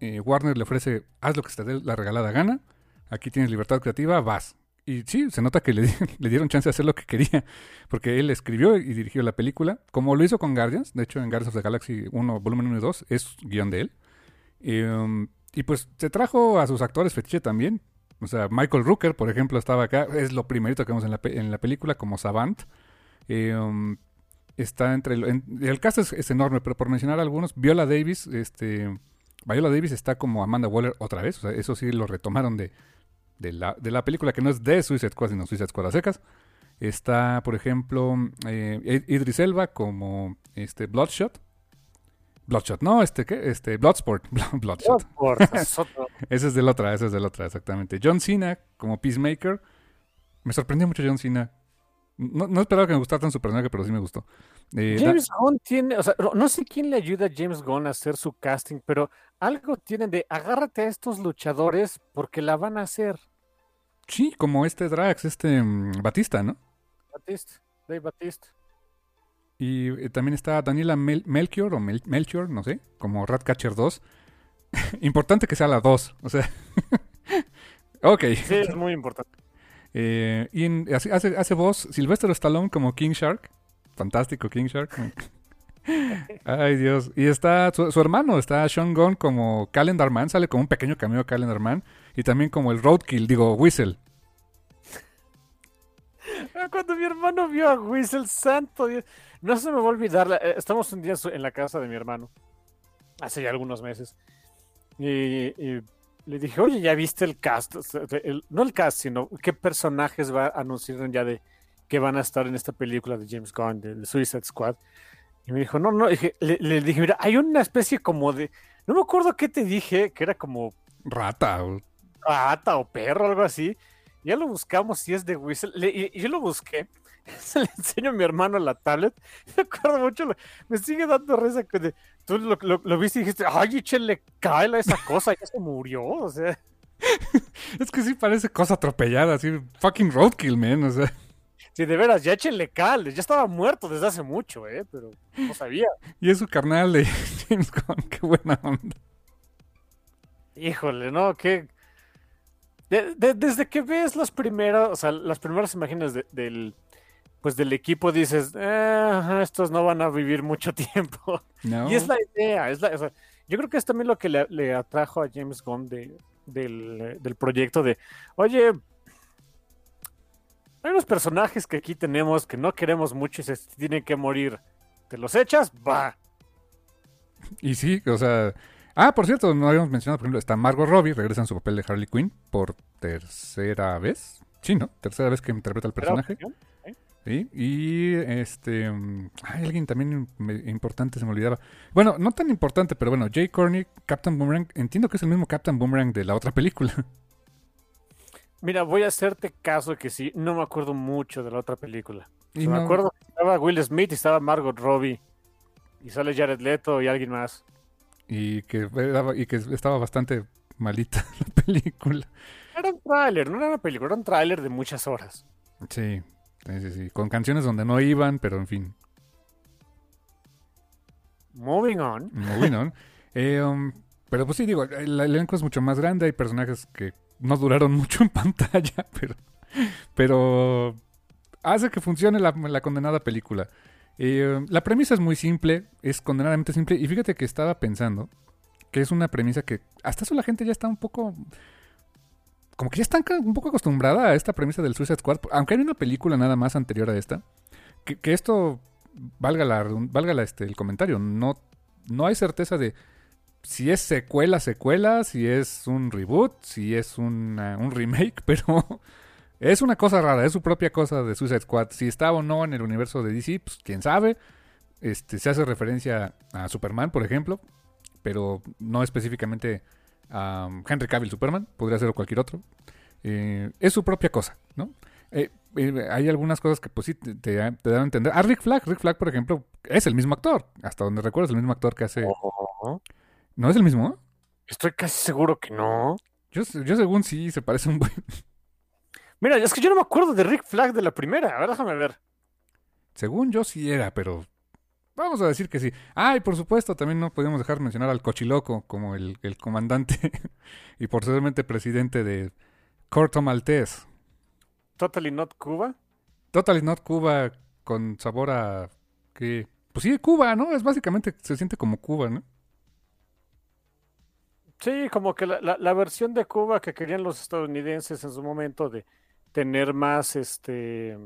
eh, Warner le ofrece, haz lo que te dé la regalada gana, aquí tienes libertad creativa, vas y sí, se nota que <laughs> le, dieron chance de hacer lo que quería, porque él escribió y dirigió la película, como lo hizo con Guardians, de hecho en Guardians of the Galaxy 1, volumen 1 y 2, es guion de él. Um, y pues se trajo a sus actores fetiche también, o sea, Michael Rooker, por ejemplo, estaba acá, es lo primerito que vemos en la, en la película como Savant. Um, está entre... el cast es, enorme, pero por mencionar algunos, Viola Davis, este... Viola Davis está como Amanda Waller otra vez, o sea, eso sí lo retomaron de, de la, de la película que no es de Suicide Squad, sino Suicide Squad secas. Está, por ejemplo, eh, Idris Elba como este Bloodshot. Bloodshot, no, este, ¿qué? Este, Bloodsport. <laughs> Bloodshot. <laughs> ese es del otra, ese es del otra, exactamente. John Cena como Peacemaker. Me sorprendió mucho John Cena. No, no esperaba que me gustara tan su personaje, pero sí me gustó. Eh, James Gunn tiene, o sea, no sé quién le ayuda a James Gunn a hacer su casting, pero algo tienen de agárrate a estos luchadores porque la van a hacer. Sí, como este Drax, este mm, Batista, ¿no? Batista, Dave Batista. Y eh, también está Daniela Melchior o Melchior, no sé, como Ratcatcher 2. <laughs> importante que sea la 2, o sea. <laughs> ok. Sí, es muy importante. Eh, y hace, hace, voz Sylvester Stallone como King Shark. Fantástico King Shark. <laughs> Ay, Dios. Y está su, hermano, está Sean Gunn como Calendar Man, sale como un pequeño cameo Calendar Man. Y también como el Roadkill, digo, Whistle. Ah, cuando mi hermano vio a Whistle, santo Dios. No se me va a olvidar. Eh, estamos un día en la casa de mi hermano. Hace ya algunos meses. Y, le dije, oye, ¿ya viste el cast? no el cast, sino qué personajes va a anunciar ya de que van a estar en esta película de James Gunn, de Suicide Squad. Y me dijo, no, no, le, dije, mira, hay una especie como de, no me acuerdo qué te dije, que era como... Rata. O... Rata o perro, algo así. Ya lo buscamos si es de Whistle. y, yo lo busqué <laughs> Se le enseño a mi hermano la tablet. <laughs> Me acuerdo mucho, me sigue dando risa que de- tú lo, lo- lo viste y dijiste, ay, échale cae esa <laughs> cosa, ya se murió. O sea, Es que sí parece cosa atropellada, así, fucking roadkill, man. O sea, si de veras, ya échenle cal, ya estaba muerto desde hace mucho, ¿eh? Pero no sabía. y es su carnal de James Gunn, qué buena onda. Híjole, ¿no? Que de- de- desde que ves las primeras, o sea, las primeras imágenes de- del, pues del equipo dices, "Eh, estos no van a vivir mucho <laughs> tiempo. No. Y es la idea, es la, o sea, yo creo que es también lo que le, le atrajo a James Gunn de, del, del proyecto de, oye, hay unos personajes que aquí tenemos que no queremos mucho y se tienen que morir. ¿Te los echas? Va. Y sí, o sea... Ah, por cierto, no habíamos mencionado, por ejemplo, está Margot Robbie, regresa en su papel de Harley Quinn por tercera vez. Sí, ¿no? Tercera vez que interpreta al personaje. Pero, Sí, y este. Hay alguien también importante, se me olvidaba. Bueno, no tan importante, pero bueno, Jay Corney, Captain Boomerang. Entiendo que es el mismo Captain Boomerang de la otra película. <laughs> Mira, voy a hacerte caso que sí, no me acuerdo mucho de la otra película. Y no- Me acuerdo que estaba Will Smith y estaba Margot Robbie. Y sale Jared Leto y alguien más. Y que, era- y que estaba bastante malita <laughs> la película. Era un tráiler, no era una película, era un tráiler de muchas horas. Sí, sí, sí, sí. Con canciones donde no iban, pero en fin. Moving on. Moving on. <laughs> Eh, um, pero pues sí, digo, el, el elenco es mucho más grande. Hay personajes que no duraron <laughs> mucho en pantalla, pero, pero hace que funcione la, la condenada película. Eh, la premisa es muy simple, es condenadamente simple. Y fíjate que estaba pensando que es una premisa que hasta eso la gente ya está un poco. Como que ya están ca- un poco acostumbrada a esta premisa del Suicide Squad. Aunque hay una película nada más anterior a esta. Que, esto valga la valga la, este, el comentario. No, no hay certeza de si es secuela, secuela, si es un reboot, si es una- un remake, <laughs> pero es una cosa rara, es su propia cosa de Suicide Squad. Si está o no en el universo de DC, pues quién sabe. Este, se hace referencia a Superman, por ejemplo, pero no específicamente a um, Henry Cavill Superman, podría ser cualquier otro. Eh, es su propia cosa, ¿no? Eh, eh, hay algunas cosas que pues sí te, te- te dan a entender. Ah, Rick Flag, Rick Flag, por ejemplo, es el mismo actor. Hasta donde recuerdo es el mismo actor que hace... Oh, ¿No es el mismo? estoy casi seguro que no. Yo, yo según sí se parece un buen... Mira, es que yo no me acuerdo de Rick Flag de la primera. A ver, déjame ver. Según yo sí era, pero... Vamos a decir que sí. Ah, y por supuesto también no podíamos dejar de mencionar al Cochiloco como el, el comandante <laughs> y posteriormente presidente de Corto Maltés. Totally Not Cuba. Totally Not Cuba con sabor a... que Pues sí, Cuba, ¿no? Es básicamente, se siente como Cuba, ¿no? Sí, como que la, la- la versión de Cuba que querían los estadounidenses en su momento de tener más este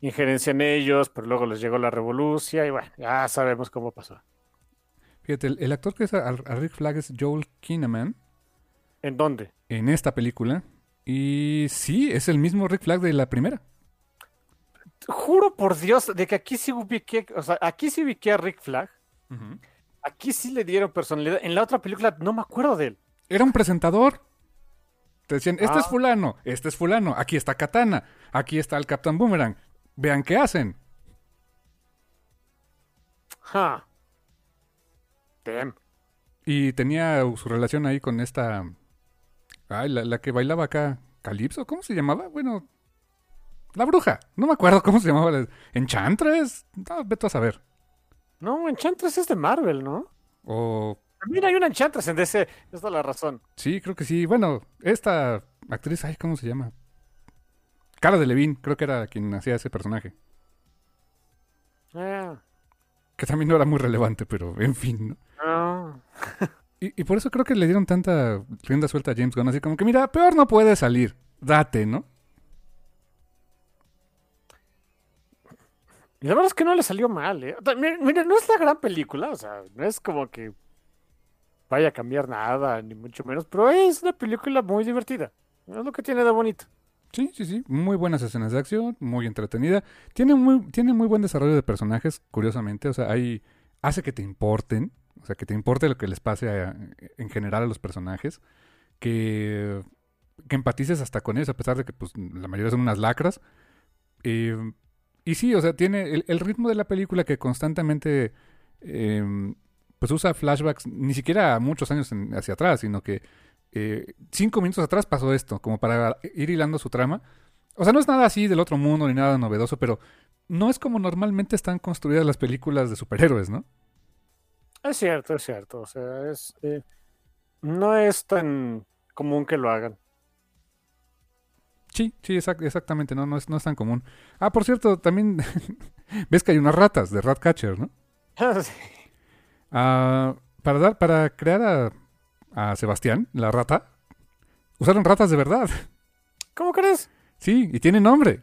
injerencia en ellos, pero luego les llegó la revolución y bueno, ya sabemos cómo pasó. Fíjate, el, el actor que es a, a Rick Flag es Joel Kinnaman ¿En dónde? en esta película. Y sí, es el mismo Rick Flag de la primera. Juro por Dios de que aquí sí ubiqué, o sea, aquí sí ubiqué a Rick Flag, aquí sí le dieron personalidad. En la otra película no me acuerdo de él. Era un presentador. Te decían, este Ah. es fulano, este es fulano, aquí está Katana, aquí está el Captain Boomerang. Vean qué hacen. Ja. Damn. Y tenía su relación ahí con esta... Ay, la, la que bailaba acá, Calypso, ¿cómo se llamaba? Bueno, la bruja, no me acuerdo cómo se llamaba. la- ¿Enchantress? No, vete a saber. No, Enchantress es de Marvel, ¿no? O También hay una Enchantress en DC, esa es la razón. Sí, creo que sí. Bueno, esta actriz, ay, ¿cómo se llama? Cara de Levine, creo que era quien hacía ese personaje. Ah, Que también no era muy relevante, pero en fin. ¿no? no. <laughs> Y, y por eso creo que le dieron tanta rienda suelta a James Gunn. Así como que, mira, peor no puede salir. Date, ¿no? Y la verdad es que no le salió mal, ¿eh? Mira, mira, no es la gran película, o sea, no es como que vaya a cambiar nada, ni mucho menos, pero es una película muy divertida. Es lo que tiene de bonito. Sí, sí, sí. Muy buenas escenas de acción, muy entretenida. Tiene muy, tiene muy buen desarrollo de personajes, curiosamente. O sea, hay, hace que te importen. O sea, que te importe lo que les pase en general a los personajes. Que, que empatices hasta con ellos, a pesar de que pues, la mayoría son unas lacras. Eh, y sí, o sea, tiene el, el ritmo de la película que constantemente em, pues usa flashbacks, ni siquiera muchos años en- hacia atrás, sino que eh, cinco minutos atrás pasó esto, como para ir hilando su trama. O sea, no es nada así del otro mundo ni nada novedoso, pero no es como normalmente están construidas las películas de superhéroes, ¿no? Es cierto, es cierto. O sea, es eh, no es tan común que lo hagan. Sí, sí, exact- exactamente, no, no, es, no es tan común. Ah, por cierto, también <laughs> ves que hay unas ratas de Ratcatcher, ¿no? <laughs> Sí. Ah, para dar, para crear a, a Sebastián, la rata, usaron ratas de verdad. ¿Cómo crees? Sí, y tiene nombre.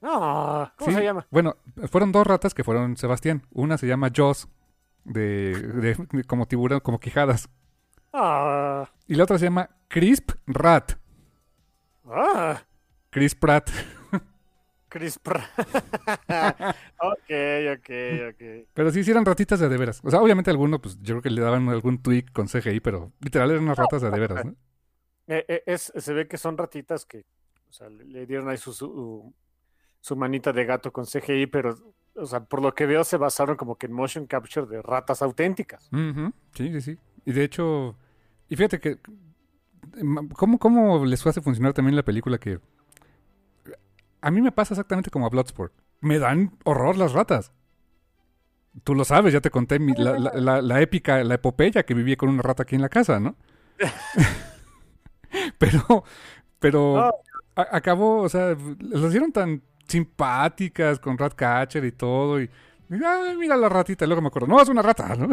No, ¿cómo Sí. se llama? Bueno, fueron dos ratas que fueron Sebastián. Una se llama Jaws, de, de- de- como tiburón, como quijadas. Ah, Y la otra se llama Crisp Rat. ah, Chris Pratt. Chris Pratt. <laughs> ok, ok, ok. Pero sí, sí eran ratitas de de veras. O sea, obviamente alguno, pues yo creo que le daban algún tweak con CGI, pero literal eran unas ratas de de veras, ¿no? Eh, eh, es, se ve que son ratitas que o sea, le, dieron ahí su, su, su manita de gato con CGI, pero o sea, por lo que veo se basaron como que en motion capture de ratas auténticas. Ujú, Sí, sí, sí. Y de hecho, y fíjate que, ma- ¿cómo, ¿cómo les hace funcionar también la película que... A mí me pasa exactamente como a Bloodsport. Me dan horror las ratas. Tú lo sabes, ya te conté mi- la, la- la- la épica, la epopeya que viví con una rata aquí en la casa, ¿no? <laughs> pero, pero a- acabó, o sea, las hicieron tan simpáticas con Ratcatcher y todo, y, y, ay, mira la ratita, y luego me acuerdo, no, es una rata, ¿no?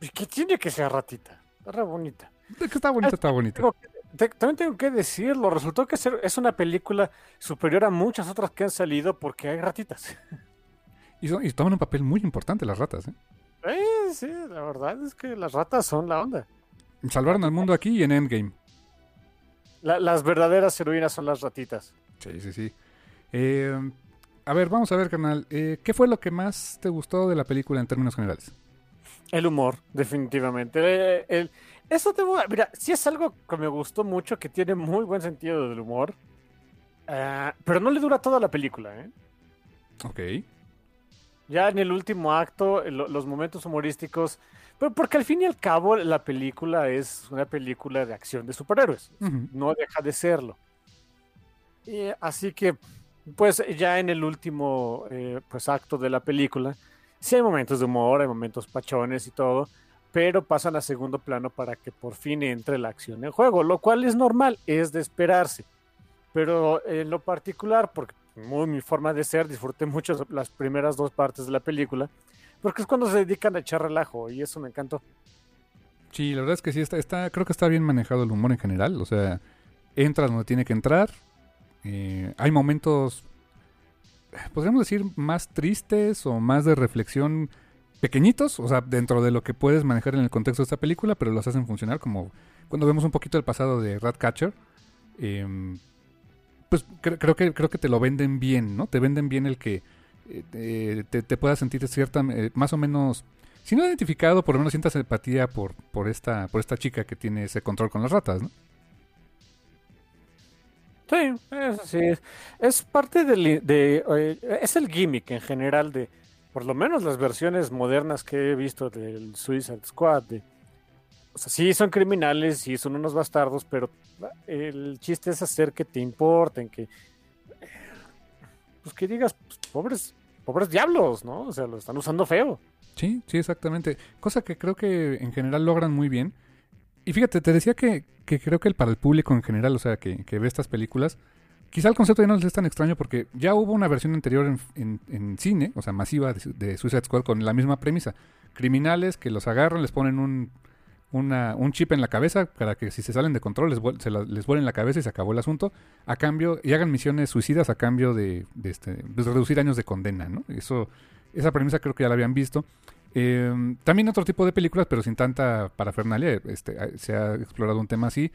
¿Y qué tiene que ser ratita? Está re bonita. De que está bonita, está bonita. Te- también tengo que decirlo, resultó que es una película superior a muchas otras que han salido porque hay ratitas. Y, son- y toman un papel muy importante las ratas, ¿eh? Eh, sí, la verdad es que las ratas son la onda. Salvaron al mundo aquí y en Endgame. La- las verdaderas heroínas son las ratitas. Sí, sí, sí. Eh, a ver, vamos a ver, canal. ¿Qué fue lo que más te gustó de la película en términos generales? El humor, definitivamente. Eh, el- eso te voy a- Mira, sí es algo que me gustó mucho, que tiene muy buen sentido del humor. Ah, pero no le dura toda la película, ¿eh? Ok. Ya en el último acto, los momentos humorísticos. Pero porque al fin y al cabo, la película es una película de acción de superhéroes. No deja de serlo. Y, así que, pues ya en el último eh, pues, acto de la película, sí hay momentos de humor, hay momentos pachones y todo, pero pasan a segundo plano para que por fin entre la acción en juego, lo cual es normal, es de esperarse. Pero en lo particular, porque muy mi forma de ser, disfruté mucho las primeras dos partes de la película, porque es cuando se dedican a echar relajo y eso me encantó. Sí, la verdad es que sí, está, está, creo que está bien manejado el humor en general. O sea, entra donde tiene que entrar. Eh, hay momentos, podríamos decir, más tristes o más de reflexión pequeñitos, o sea, dentro de lo que puedes manejar en el contexto de esta película, pero los hacen funcionar como cuando vemos un poquito el pasado de Ratcatcher. eh, pues cre- creo que creo que te lo venden bien, ¿no? Te venden bien el que eh, te, te puedas sentir cierta, eh, más o menos si no identificado, por lo menos sientas empatía por, por esta, por esta chica que tiene ese control con las ratas, ¿no? Sí. Es, es parte del, de, eh, es el gimmick en general de, por lo menos las versiones modernas que he visto del Suicide Squad. O sea, sí son criminales, sí son unos bastardos, pero el chiste es hacer que te importen, que, pues que digas, pues, pobres, pobres diablos, ¿no? O sea, lo están usando feo. Sí, sí, exactamente. Cosa que creo que en general logran muy bien. Y fíjate, te decía que, que creo que el- para el público en general, o sea, que, que ve estas películas, quizá el concepto ya no les es tan extraño porque ya hubo una versión anterior en, cine, o sea, masiva de, Su- de Suicide Squad con la misma premisa. Criminales que los agarran, les ponen un, una- un chip en la cabeza para que si se salen de control les, se la- les vuelen la cabeza y se acabó el asunto. A cambio, y hagan misiones suicidas a cambio de, de este, pues, reducir años de condena, ¿no? Eso, esa premisa creo que ya la habían visto. Eh, también otro tipo de películas, pero sin tanta parafernalia, este, se ha explorado un tema así.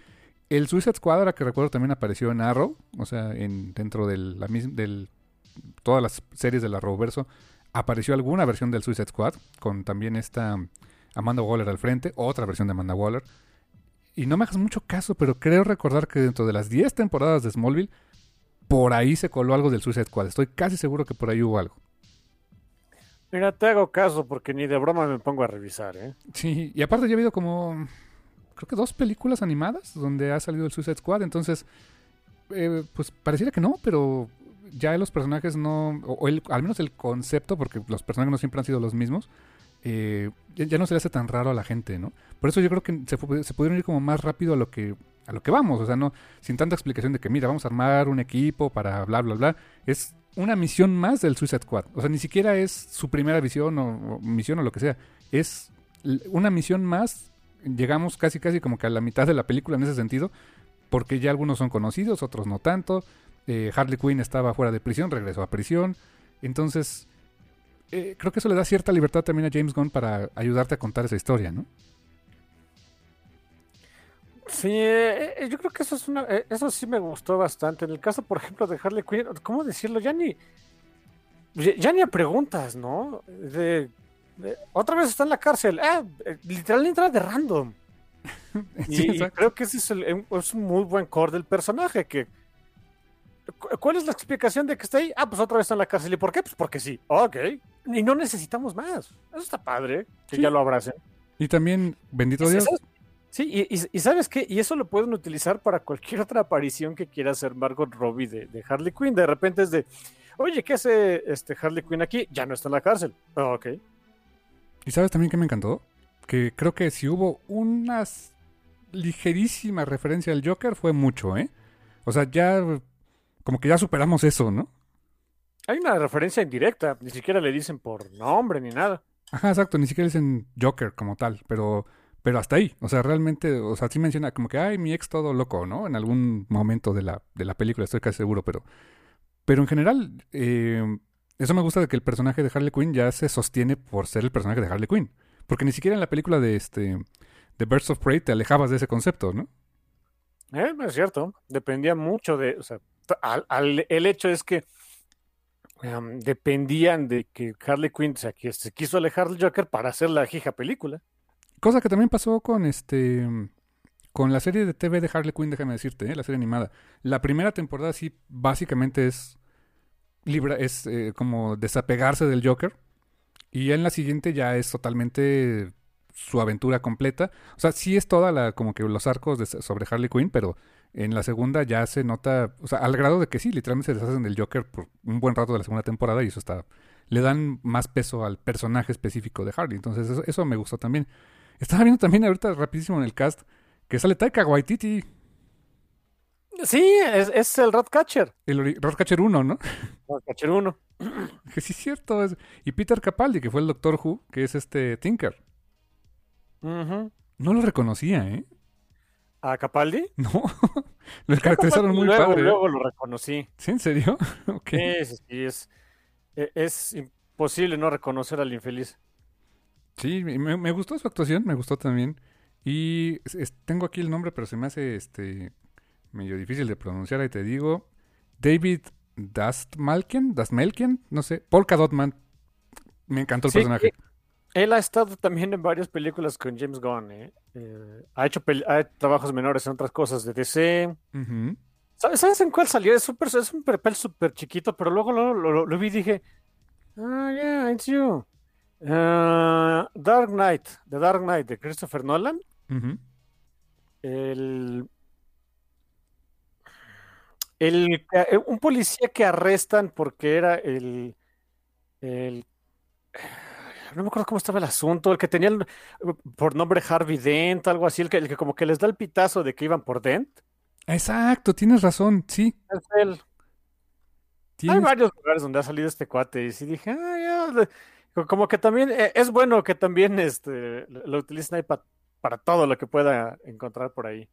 El Suicide Squad, ahora que recuerdo, también apareció en Arrow, o sea, en, dentro del, la del todas las series del Arrowverso, apareció alguna versión del Suicide Squad, con también esta Amanda Waller al frente, otra versión de Amanda Waller. Y no me hagas mucho caso, pero creo recordar que dentro de las 10 temporadas de Smallville, por ahí se coló algo del Suicide Squad. Estoy casi seguro que por ahí hubo algo. Mira, te hago caso porque ni de broma me pongo a revisar, ¿eh? Sí, y aparte ya ha habido como, creo que dos películas animadas donde ha salido el Suicide Squad, entonces, eh, pues pareciera que no, pero ya los personajes no, o, al menos el concepto, porque los personajes no siempre han sido los mismos, eh, ya, no se le hace tan raro a la gente, ¿no? Por eso yo creo que se, pudieron ir como más rápido a lo que a lo que vamos, o sea, no sin tanta explicación de que mira, vamos a armar un equipo para bla bla bla, es una misión más del Suicide Squad. O sea, ni siquiera es su primera visión o, misión o lo que sea. Es una misión más. Llegamos casi casi como que a la mitad de la película en ese sentido. Porque ya algunos son conocidos, otros no tanto. Eh, Harley Quinn estaba fuera de prisión, regresó a prisión. Entonces, eh, creo que eso le da cierta libertad también a James Gunn para ayudarte a contar esa historia, ¿no? Sí, eh, yo creo que eso es una, eso sí me gustó bastante. En el caso, por ejemplo, de Harley Quinn, ¿cómo decirlo? Ya ni, ya ni a preguntas, ¿no? Otra vez está en la cárcel. Ah, literalmente entra de random. <laughs> sí, y, y, creo que ese es, el, es, un muy buen core del personaje. Que, ¿Cuál es la explicación de que está ahí? Ah, pues otra vez está en la cárcel. ¿Y por qué? Pues porque sí. Ok. Y no necesitamos más. Eso está padre. Que sí. ya lo abracen. Y también, bendito Dios. Sí, y, y, y, sabes qué, y eso lo pueden utilizar para cualquier otra aparición que quiera hacer Margot Robbie de, de, Harley Quinn. De repente es de, oye, ¿qué hace este Harley Quinn aquí? Ya no está en la cárcel. Oh, ok. ¿Y sabes también que me encantó? Que creo que si hubo una ligerísima referencia al Joker fue mucho, ¿eh? O sea, ya como que ya superamos eso, ¿no? Hay una referencia indirecta, ni siquiera le dicen por nombre ni nada. Ajá, exacto, ni siquiera dicen Joker como tal, pero pero hasta ahí, o sea, realmente, o sea, sí menciona como que, ay, mi ex todo loco, ¿no? En algún momento de la, de la película, estoy casi seguro, pero, pero en general, eh, eso me gusta de que el personaje de Harley Quinn ya se sostiene por ser el personaje de Harley Quinn. Porque ni siquiera en la película de este de Birds of Prey te alejabas de ese concepto, ¿no? Eh, es cierto, dependía mucho de, o sea, al, al, el hecho es que um, dependían de que Harley Quinn, o sea, que se quiso alejar del Joker para hacer la hija película. Cosa que también pasó con este. Con la serie de TV de Harley Quinn, déjame decirte, ¿eh? la serie animada. La primera temporada sí, básicamente es. Libra, es eh, como desapegarse del Joker. Y en la siguiente ya es totalmente su aventura completa. O sea, sí es toda la, como que los arcos de, sobre Harley Quinn, pero en la segunda ya se nota, o sea, al grado de que sí, literalmente se deshacen del Joker por un buen rato de la segunda temporada y eso está, le dan más peso al personaje específico de Harley. Entonces eso, eso me gustó también. Estaba viendo también ahorita rapidísimo en el cast que sale Taika Waititi. Sí, es, es el Ratcatcher. El Ratcatcher 1, ¿no? Ratcatcher 1. <clears throat> Que sí es cierto. Es... Y Peter Capaldi, que fue el Doctor Who, que es este Tinker. Uh -huh. No lo reconocía, ¿eh? ¿A Capaldi? <laughs> No. <laughs> lo caracterizaron <laughs> muy luego, padre. ¿eh? Luego lo reconocí. ¿Sí? ¿En serio? ok. Sí, sí, sí, es, e, es imposible no reconocer al infeliz. Sí, me, me, gustó su actuación, me gustó también. Y es, tengo aquí el nombre, pero se me hace este medio difícil de pronunciar, ahí te digo. David Dastmalken, Dastmalken, no sé. Polka Dotman. Me encantó el sí, personaje. Él ha estado también en varias películas con James Gunn. ¿eh? Eh, ha hecho ha hecho trabajos menores en otras cosas de DC. Uh -huh. ¿Sabes, ¿Sabes, en cuál salió? Es, super, es un papel súper chiquito, pero luego lo, lo, lo, lo vi y dije, ah, yeah, it's you. Uh, Dark Knight, The Dark Knight de Christopher Nolan. Uh -huh. El, el, un policía que arrestan porque era el, el no me acuerdo cómo estaba el asunto, el que tenía el, por nombre Harvey Dent, algo así, el que, el que como que les da el pitazo de que iban por Dent. Exacto, tienes razón, sí. Es él. ¿Tienes... Hay varios lugares donde ha salido este cuate y sí dije, ah, ya, como que también eh, es bueno que también este, lo utilicen ahí pa, para todo lo que pueda encontrar por ahí.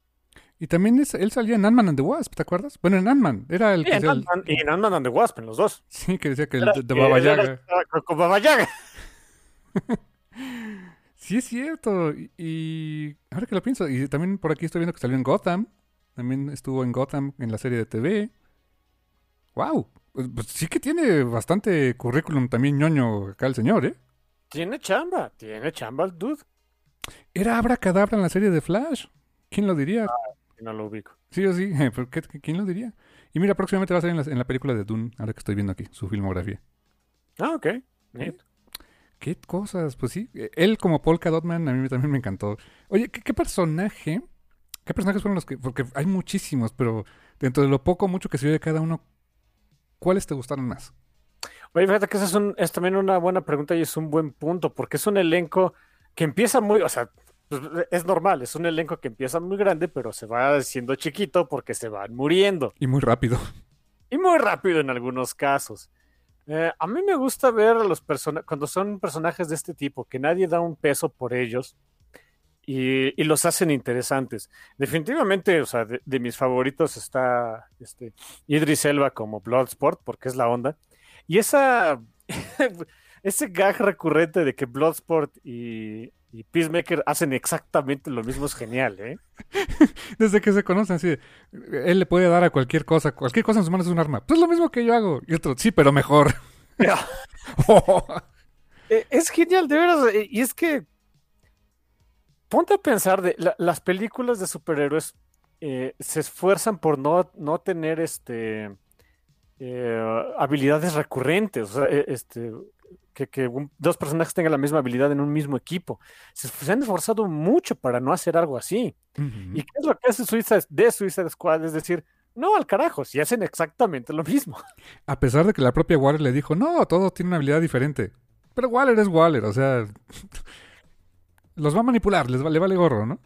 Y también es, él salía en Ant-Man and the Wasp, ¿te acuerdas? Bueno, en Ant-Man, era el sí, que en Ant-Man, y en Ant-Man and the Wasp, en los dos. Sí, que decía que el de, de Baba Yaga. Con Baba Yaga. <laughs> sí, es cierto. Y, y, ahora que lo pienso, y también por aquí estoy viendo que salió en Gotham. También estuvo en Gotham en la serie de TV. ¡Wow! Pues, pues sí que tiene bastante currículum también ñoño acá el señor, ¿eh? Tiene chamba, tiene chamba el dude. Era Abracadabra en la serie de Flash. ¿Quién lo diría? Ah, no lo ubico. Sí o sí, <laughs> ¿Por qué, ¿quién lo diría? Y mira, próximamente va a salir en la, en la película de Dune, ahora que estoy viendo aquí, su filmografía. Ah, ok. Neat. ¿Qué cosas? Pues sí, eh, él como Polka Dotman a mí también me encantó. Oye, ¿qué, qué personaje? ¿Qué personajes fueron los que...? Porque hay muchísimos, pero dentro de lo poco mucho que se vio de cada uno, ¿cuáles te gustaron más? Oye, fíjate que esa es, un- es también una buena pregunta y es un buen punto, porque es un elenco que empieza muy, o sea, es normal, es un elenco que empieza muy grande, pero se va haciendo chiquito porque se van muriendo. Y muy rápido. Y muy rápido en algunos casos. Eh, a mí me gusta ver a los personajes, cuando son personajes de este tipo, que nadie da un peso por ellos y, y los hacen interesantes. Definitivamente, o sea, de, de mis favoritos está este, Idris Elba como Bloodsport, porque es la onda. Y esa, <laughs> ese gag recurrente de que Bloodsport y, y Peacemaker hacen exactamente lo mismo es genial, ¿eh? <laughs> Desde que se conocen, de, Él le puede dar a cualquier cosa. Cualquier cosa en sus manos es un arma. Pues lo mismo que yo hago. Y otro, sí, pero mejor. <laughs> <laughs> Eh, Es genial, de veras. eh, Y es que ponte a pensar de la- las películas de superhéroes eh, se esfuerzan por no, no tener este eh, habilidades recurrentes. O sea, este, que, que un- dos personajes tengan la misma habilidad en un mismo equipo. Se, se han esforzado mucho para no hacer algo así. ¿Y qué es lo que hace Suicide, de Suicide Squad? Es decir, no al carajo, si hacen exactamente lo mismo. <laughs> A pesar de que la propia Waller le dijo, no, todo tiene una habilidad diferente. Pero Waller es Waller, o sea... <laughs> Los va a manipular, les va- le vale gorro, ¿no?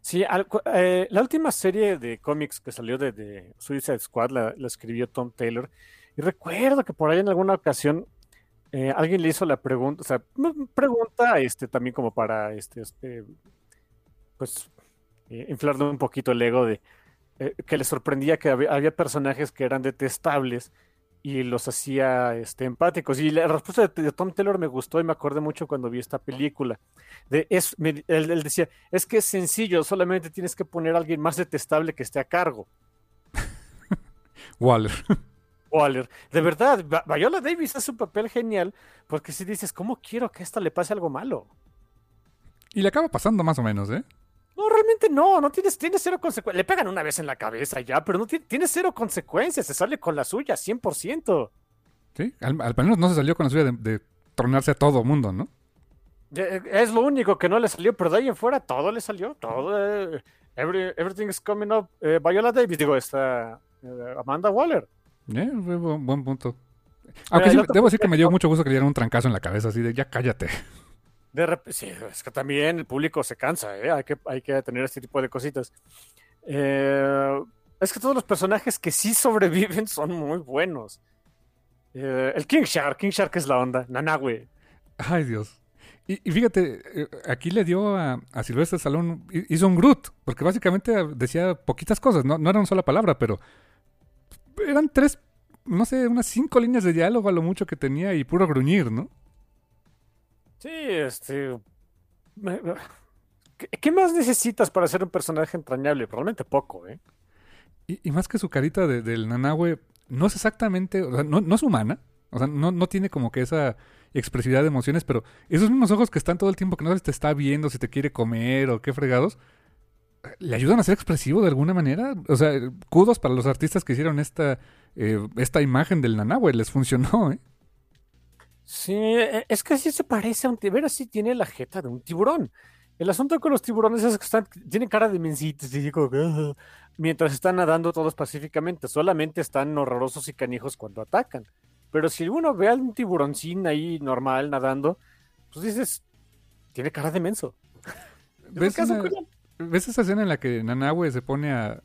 Sí, al- eh, la última serie de cómics que salió de, de Suicide Squad la, la escribió Tom Taylor. Y recuerdo que por ahí en alguna ocasión eh, alguien le hizo la pregunta, o sea, pregunta este, también como para este, este, pues eh, inflarle un poquito el ego de eh, que le sorprendía que había, personajes que eran detestables y los hacía este, empáticos. Y la respuesta de, Tom Taylor me gustó y me acordé mucho cuando vi esta película. De, es, él decía, es que es sencillo, solamente tienes que poner a alguien más detestable que esté a cargo. <laughs> Waller. Waller, de verdad, Viola Davis hace un papel genial porque si dices, ¿cómo quiero que a esta le pase algo malo? Y le acaba pasando más o menos, ¿eh? No, realmente no, no tienes, tiene cero consecuencias. Le pegan una vez en la cabeza ya, pero no tiene, tiene cero consecuencias, se sale con la suya, 100%. Sí, al, al menos no se salió con la suya de, de tronarse a todo mundo, ¿no? Es lo único que no le salió, pero de ahí en fuera todo le salió, todo. eh, every- everything is coming up. Eh, Viola Davis, digo, está eh, Amanda Waller. Eh, buen, punto. Aunque sí, debo decir que me dio mucho gusto que le dieran un trancazo en la cabeza, así de ya cállate. <laughs> De repente, sí, es que también el público se cansa, ¿eh? Hay que, hay que tener este tipo de cositas. Eh, es que todos los personajes que sí <laughs> sobreviven son muy buenos. Eh, el King Shark, King Shark es la onda, Nanahue. Ay, Dios. Y, y fíjate, eh, aquí le dio a, a Silvestre Salón, hizo un Groot, porque básicamente decía poquitas cosas, no, no era una sola palabra, pero eran tres, no sé, unas cinco líneas de diálogo a lo mucho que tenía y puro gruñir, ¿no? Sí, este. ¿Qué, más necesitas para ser un personaje entrañable? Probablemente poco, ¿eh? Y, y más que su carita de- del Nanahue, no es exactamente, o sea, no, no es humana, o sea, no, no tiene como que esa expresividad de emociones, pero esos mismos ojos que están todo el tiempo, que no sabes si te está viendo, si te quiere comer o qué fregados, le ayudan a ser expresivo de alguna manera. O sea, kudos para los artistas que hicieron esta, eh, esta imagen del Nanahue, les funcionó, ¿eh? Sí, e- es que sí se parece a un tiburón, sí tiene la jeta de un tiburón. El asunto con los tiburones es que están, tienen cara de mensitos, y digo, mientras están nadando todos pacíficamente, solamente están horrorosos y canijos cuando atacan. Pero si uno ve a un tiburoncín ahí normal nadando, pues dices, tiene cara de menso. <laughs> ¿Ves, una-. ¿Ves esa escena en la que Nanahue se pone a,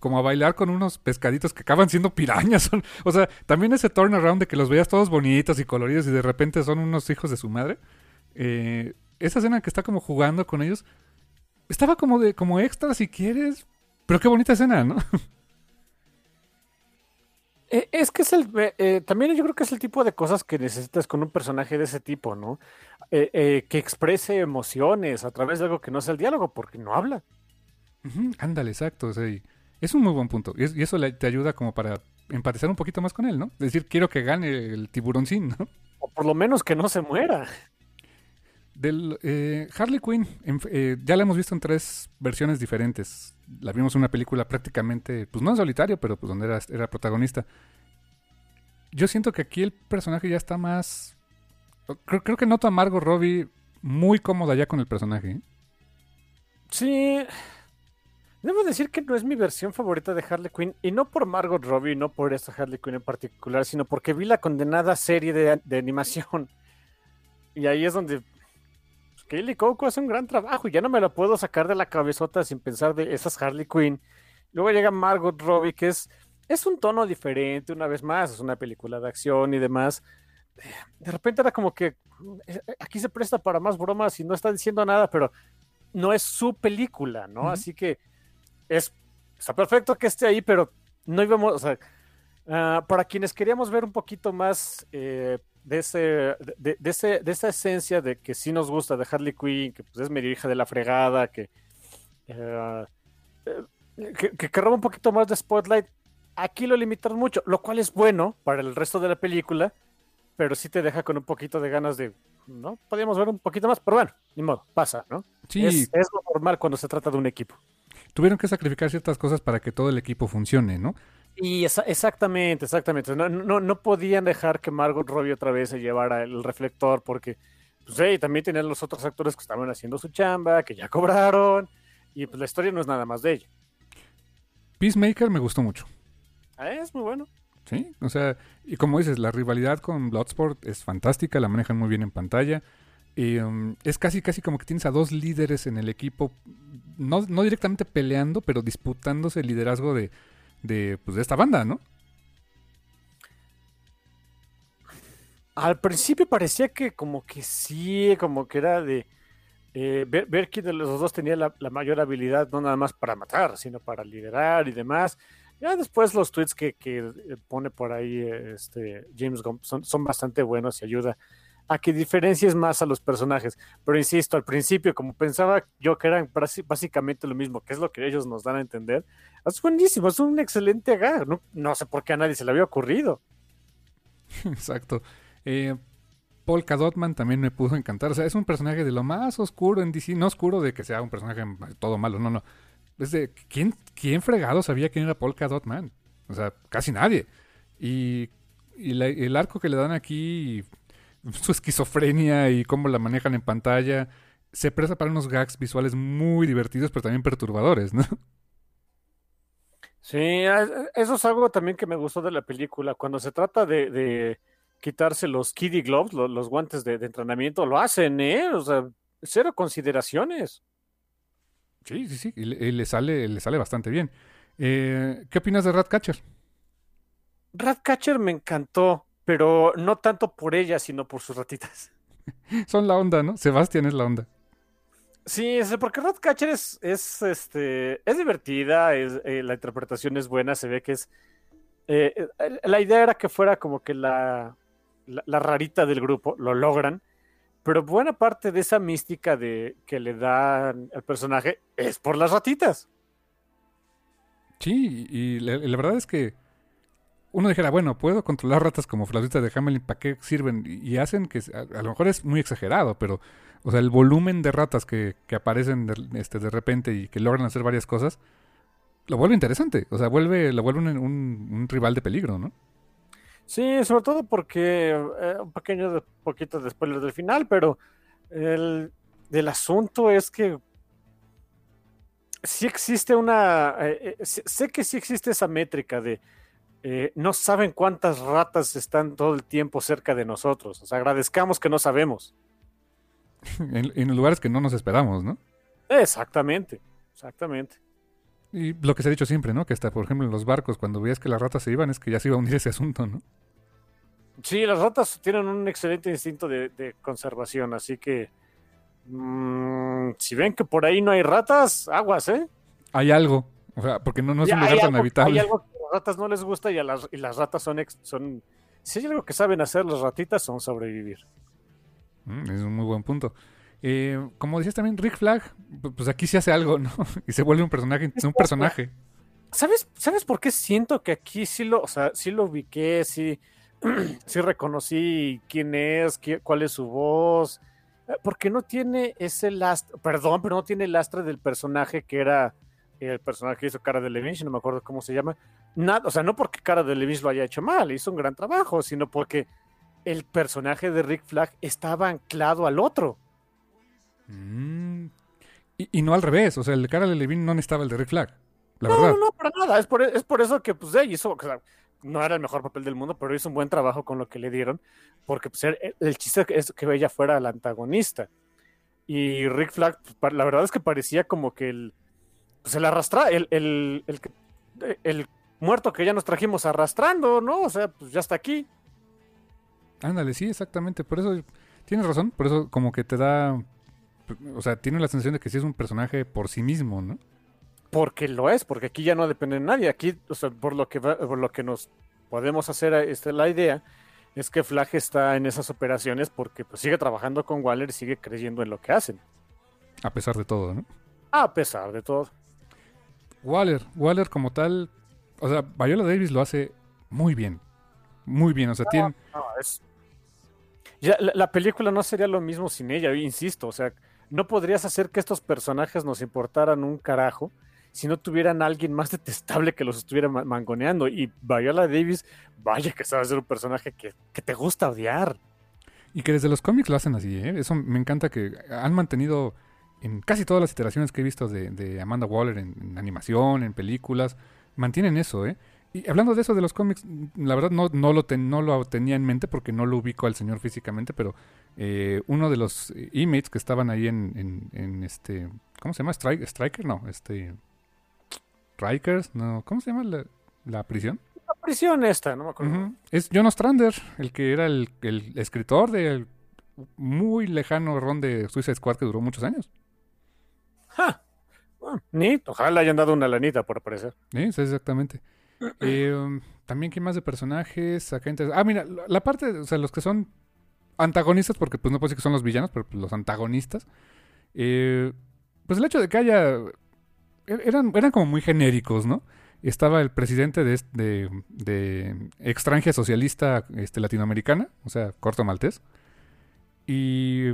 como a bailar con unos pescaditos que acaban siendo pirañas? <laughs> O sea, también ese turnaround de que los veías todos bonitos y coloridos y de repente son unos hijos de su madre. Eh, esa escena que está como jugando con ellos, estaba como de como extra si quieres, pero qué bonita escena, ¿no? <laughs> Eh, Es que es el, eh, también yo creo que es el tipo de cosas que necesitas con un personaje de ese tipo, ¿no? Eh, eh, que exprese emociones a través de algo que no es el diálogo, porque no habla. Ándale, exacto. o sea, es un muy buen punto. Y, es- y eso le- te ayuda como para empatizar un poquito más con él, ¿no? Es decir, quiero que gane el tiburoncín, ¿no? O por lo menos que no se muera. Del, eh, Harley Quinn, en- eh, ya la hemos visto en tres versiones diferentes. la vimos en una película prácticamente, pues no en solitario, pero pues donde era, era protagonista. Yo siento que aquí el personaje ya está más... Creo, que noto a Margot Robbie muy cómoda ya con el personaje. ¿eh? Sí. Debo decir que no es mi versión favorita de Harley Quinn, y no por Margot Robbie, no por esta Harley Quinn en particular, sino porque vi la condenada serie de, de animación. Y ahí es donde pues, Kaylee Coco hace un gran trabajo y ya no me la puedo sacar de la cabezota sin pensar de esas Harley Quinn. Luego llega Margot Robbie, que es, es un tono diferente, una vez más, es una película de acción y demás. De repente era como que eh, aquí se presta para más bromas y no está diciendo nada, pero no es su película, ¿no? Así que es, está perfecto que esté ahí, pero no íbamos, o sea, uh, para quienes queríamos ver un poquito más eh, de, ese, de, de, ese, de esa esencia de que sí nos gusta de Harley Quinn, que pues, es medio hija de la fregada, que, uh, que, que, que roba un poquito más de spotlight, aquí lo limitaron mucho, lo cual es bueno para el resto de la película, pero sí te deja con un poquito de ganas de, ¿no? Podríamos ver un poquito más, pero bueno, ni modo, pasa, ¿no? Sí. Es, es lo normal cuando se trata de un equipo. Tuvieron que sacrificar ciertas cosas para que todo el equipo funcione, ¿no? Y esa, exactamente, exactamente. No, no, no podían dejar que Margot Robbie otra vez se llevara el reflector porque, pues, hey, también tenían los otros actores que estaban haciendo su chamba, que ya cobraron, y pues la historia no es nada más de ella. Peacemaker me gustó mucho. Ah, es muy bueno. Sí, o sea, y como dices, la rivalidad con Bloodsport es fantástica, la manejan muy bien en pantalla. Y, um, es casi, casi como que tienes a dos líderes en el equipo, no, no directamente peleando, pero disputándose el liderazgo de, de, pues, de esta banda, ¿no? Al principio parecía que como que sí, como que era de... Eh, ver, quién de los dos tenía la, mayor habilidad, no nada más para matar, sino para liderar y demás. Ya después los tweets que, que pone por ahí este, James Gunn son, son, bastante buenos y ayuda a que diferencies más a los personajes. Pero insisto, al principio, como pensaba yo que eran básicamente lo mismo, que es lo que ellos nos dan a entender, es buenísimo, es un excelente gag. No, no sé por qué a nadie se le había ocurrido. <laughs> Exacto. Eh, Cadotman también me pudo encantar. O sea, es un personaje de lo más oscuro en DC. No oscuro de que sea un personaje todo malo, no, no. Es ¿quién, ¿quién fregado sabía quién era Paul Cadotman? O sea, casi nadie. Y, y el arco que le dan aquí, su esquizofrenia y cómo la manejan en pantalla, se presta para unos gags visuales muy divertidos, pero también perturbadores, ¿no? Sí, eso es algo también que me gustó de la película. Cuando se trata de, quitarse los kiddie gloves, los, los guantes de, de, entrenamiento, lo hacen, ¿eh? O sea, cero consideraciones. Sí, sí, sí, y le, y le sale, le sale bastante bien. Eh, ¿Qué opinas de Ratcatcher? Ratcatcher me encantó, pero no tanto por ella, sino por sus ratitas. <laughs> Son la onda, ¿no? Sebastián es la onda. Sí, porque Ratcatcher es, es, este, es divertida, es, eh, la interpretación es buena, se ve que es... Eh, la idea era que fuera como que la, la, la, rarita del grupo, lo logran, pero buena parte de esa mística de que le dan al personaje es por las ratitas. Sí, y la, verdad es que uno dijera, bueno, puedo controlar ratas como flautita de Hamelin, ¿para qué sirven? Y hacen que, a, lo mejor es muy exagerado, pero, o sea, el volumen de ratas que, que aparecen de, este, de repente y que logran hacer varias cosas, lo vuelve interesante. O sea, vuelve, lo vuelve un rival de peligro, ¿no? Sí, sobre todo porque eh, un pequeño de, poquito de spoiler del final, pero el, el asunto es que sí existe una, eh, eh, sé que sí existe esa métrica de no saben cuántas ratas están todo el tiempo cerca de nosotros. O sea, agradezcamos que no sabemos. <laughs> en, en, lugares que no nos esperamos, ¿no? Exactamente, exactamente. Y lo que se ha dicho siempre, ¿no? Que hasta, por ejemplo, en los barcos, cuando veías que las ratas se iban, es que ya se iba a unir ese asunto, ¿no? Sí, las ratas tienen un excelente instinto de, de conservación, así que mmm, si ven que por ahí no hay ratas, aguas, ¿eh? Hay algo, o sea, porque no, no es ya, un lugar tan algo, habitable. Hay algo que a las ratas no les gusta y, a las, y las ratas son, ex, son... Si hay algo que saben hacer las ratitas son sobrevivir. Mm, es un muy buen punto. Eh, como decías también, Rick Flag, pues aquí se hace algo, ¿no? <laughs> Y se vuelve un personaje, un personaje. ¿Sabes, ¿Sabes por qué siento que aquí sí lo, o sea, sí lo ubiqué, sí, <clears throat> sí reconocí quién es, qué, cuál es su voz? Porque no tiene ese lastre, perdón, pero no tiene el lastre del personaje que era el personaje que hizo Cara de Lynch, no me acuerdo cómo se llama, nada, o sea, no porque Cara de Lynch lo haya hecho mal, hizo un gran trabajo, sino porque el personaje de Rick Flag estaba anclado al otro. Mm. Y, y no al revés, o sea, el de Cara de Levine no necesitaba el de Rick Flag, la no, verdad. no, para nada, es por, es por eso que pues ella hizo, o sea, no era el mejor papel del mundo, pero hizo un buen trabajo con lo que le dieron, porque pues, el, el chiste es que ella fuera la antagonista. Y Rick Flag, pues, la verdad es que parecía como que el, pues el arrastra, el, el, el muerto que ya nos trajimos arrastrando, ¿no? O sea, pues ya está aquí. Ándale, sí, exactamente. Por eso tienes razón. Por eso como que te da... O sea, tiene la sensación de que sí es un personaje por sí mismo, ¿no? Porque lo es, porque aquí ya no depende de nadie. Aquí, o sea, por lo que, va- por lo que nos podemos hacer este, la idea, es que Flag está en esas operaciones porque pues, sigue trabajando con Waller y sigue creyendo en lo que hacen. A pesar de todo, ¿no? A pesar de todo. Waller, Waller como tal... O sea, Viola Davis lo hace muy bien. Muy bien, o sea, tiene... No, es... Ya, la, la película no sería lo mismo sin ella, insisto. O sea, no podrías hacer que estos personajes nos importaran un carajo si no tuvieran a alguien más detestable que los estuviera ma- mangoneando. Y Viola Davis, vaya que sabe ser un personaje que, que te gusta odiar. Y que desde los cómics lo hacen así, ¿eh? Eso me encanta que han mantenido en casi todas las iteraciones que he visto de, Amanda Waller en, animación, en películas, mantienen eso, ¿eh? Y hablando de eso de los cómics, la verdad no, no, lo, ten- no lo tenía en mente porque no lo ubico al señor físicamente, pero eh, uno de los inmates que estaban ahí en, en, en este, ¿cómo se llama? Strike, Striker, no, este, Strikers, no, ¿cómo se llama la, la prisión? La prisión esta, no me acuerdo. Es John Ostrander, el que era el, el escritor del muy lejano ron de Suicide Squad que duró muchos años. Ja. Bueno, ni, ojalá hayan dado una lanita por aparecer. Sí, sí, exactamente. <clears throat> Eh, um, también, ¿qué más de personajes? Acá Ah, mira, la parte, o sea, los que son antagonistas, porque pues no puedo decir que son los villanos, pero pues, los antagonistas. eh, pues el hecho de que haya... e- Eran, eran como muy genéricos, ¿no? Estaba el presidente de, de, de extranjera socialista este, latinoamericana, o sea, corto maltés. Y,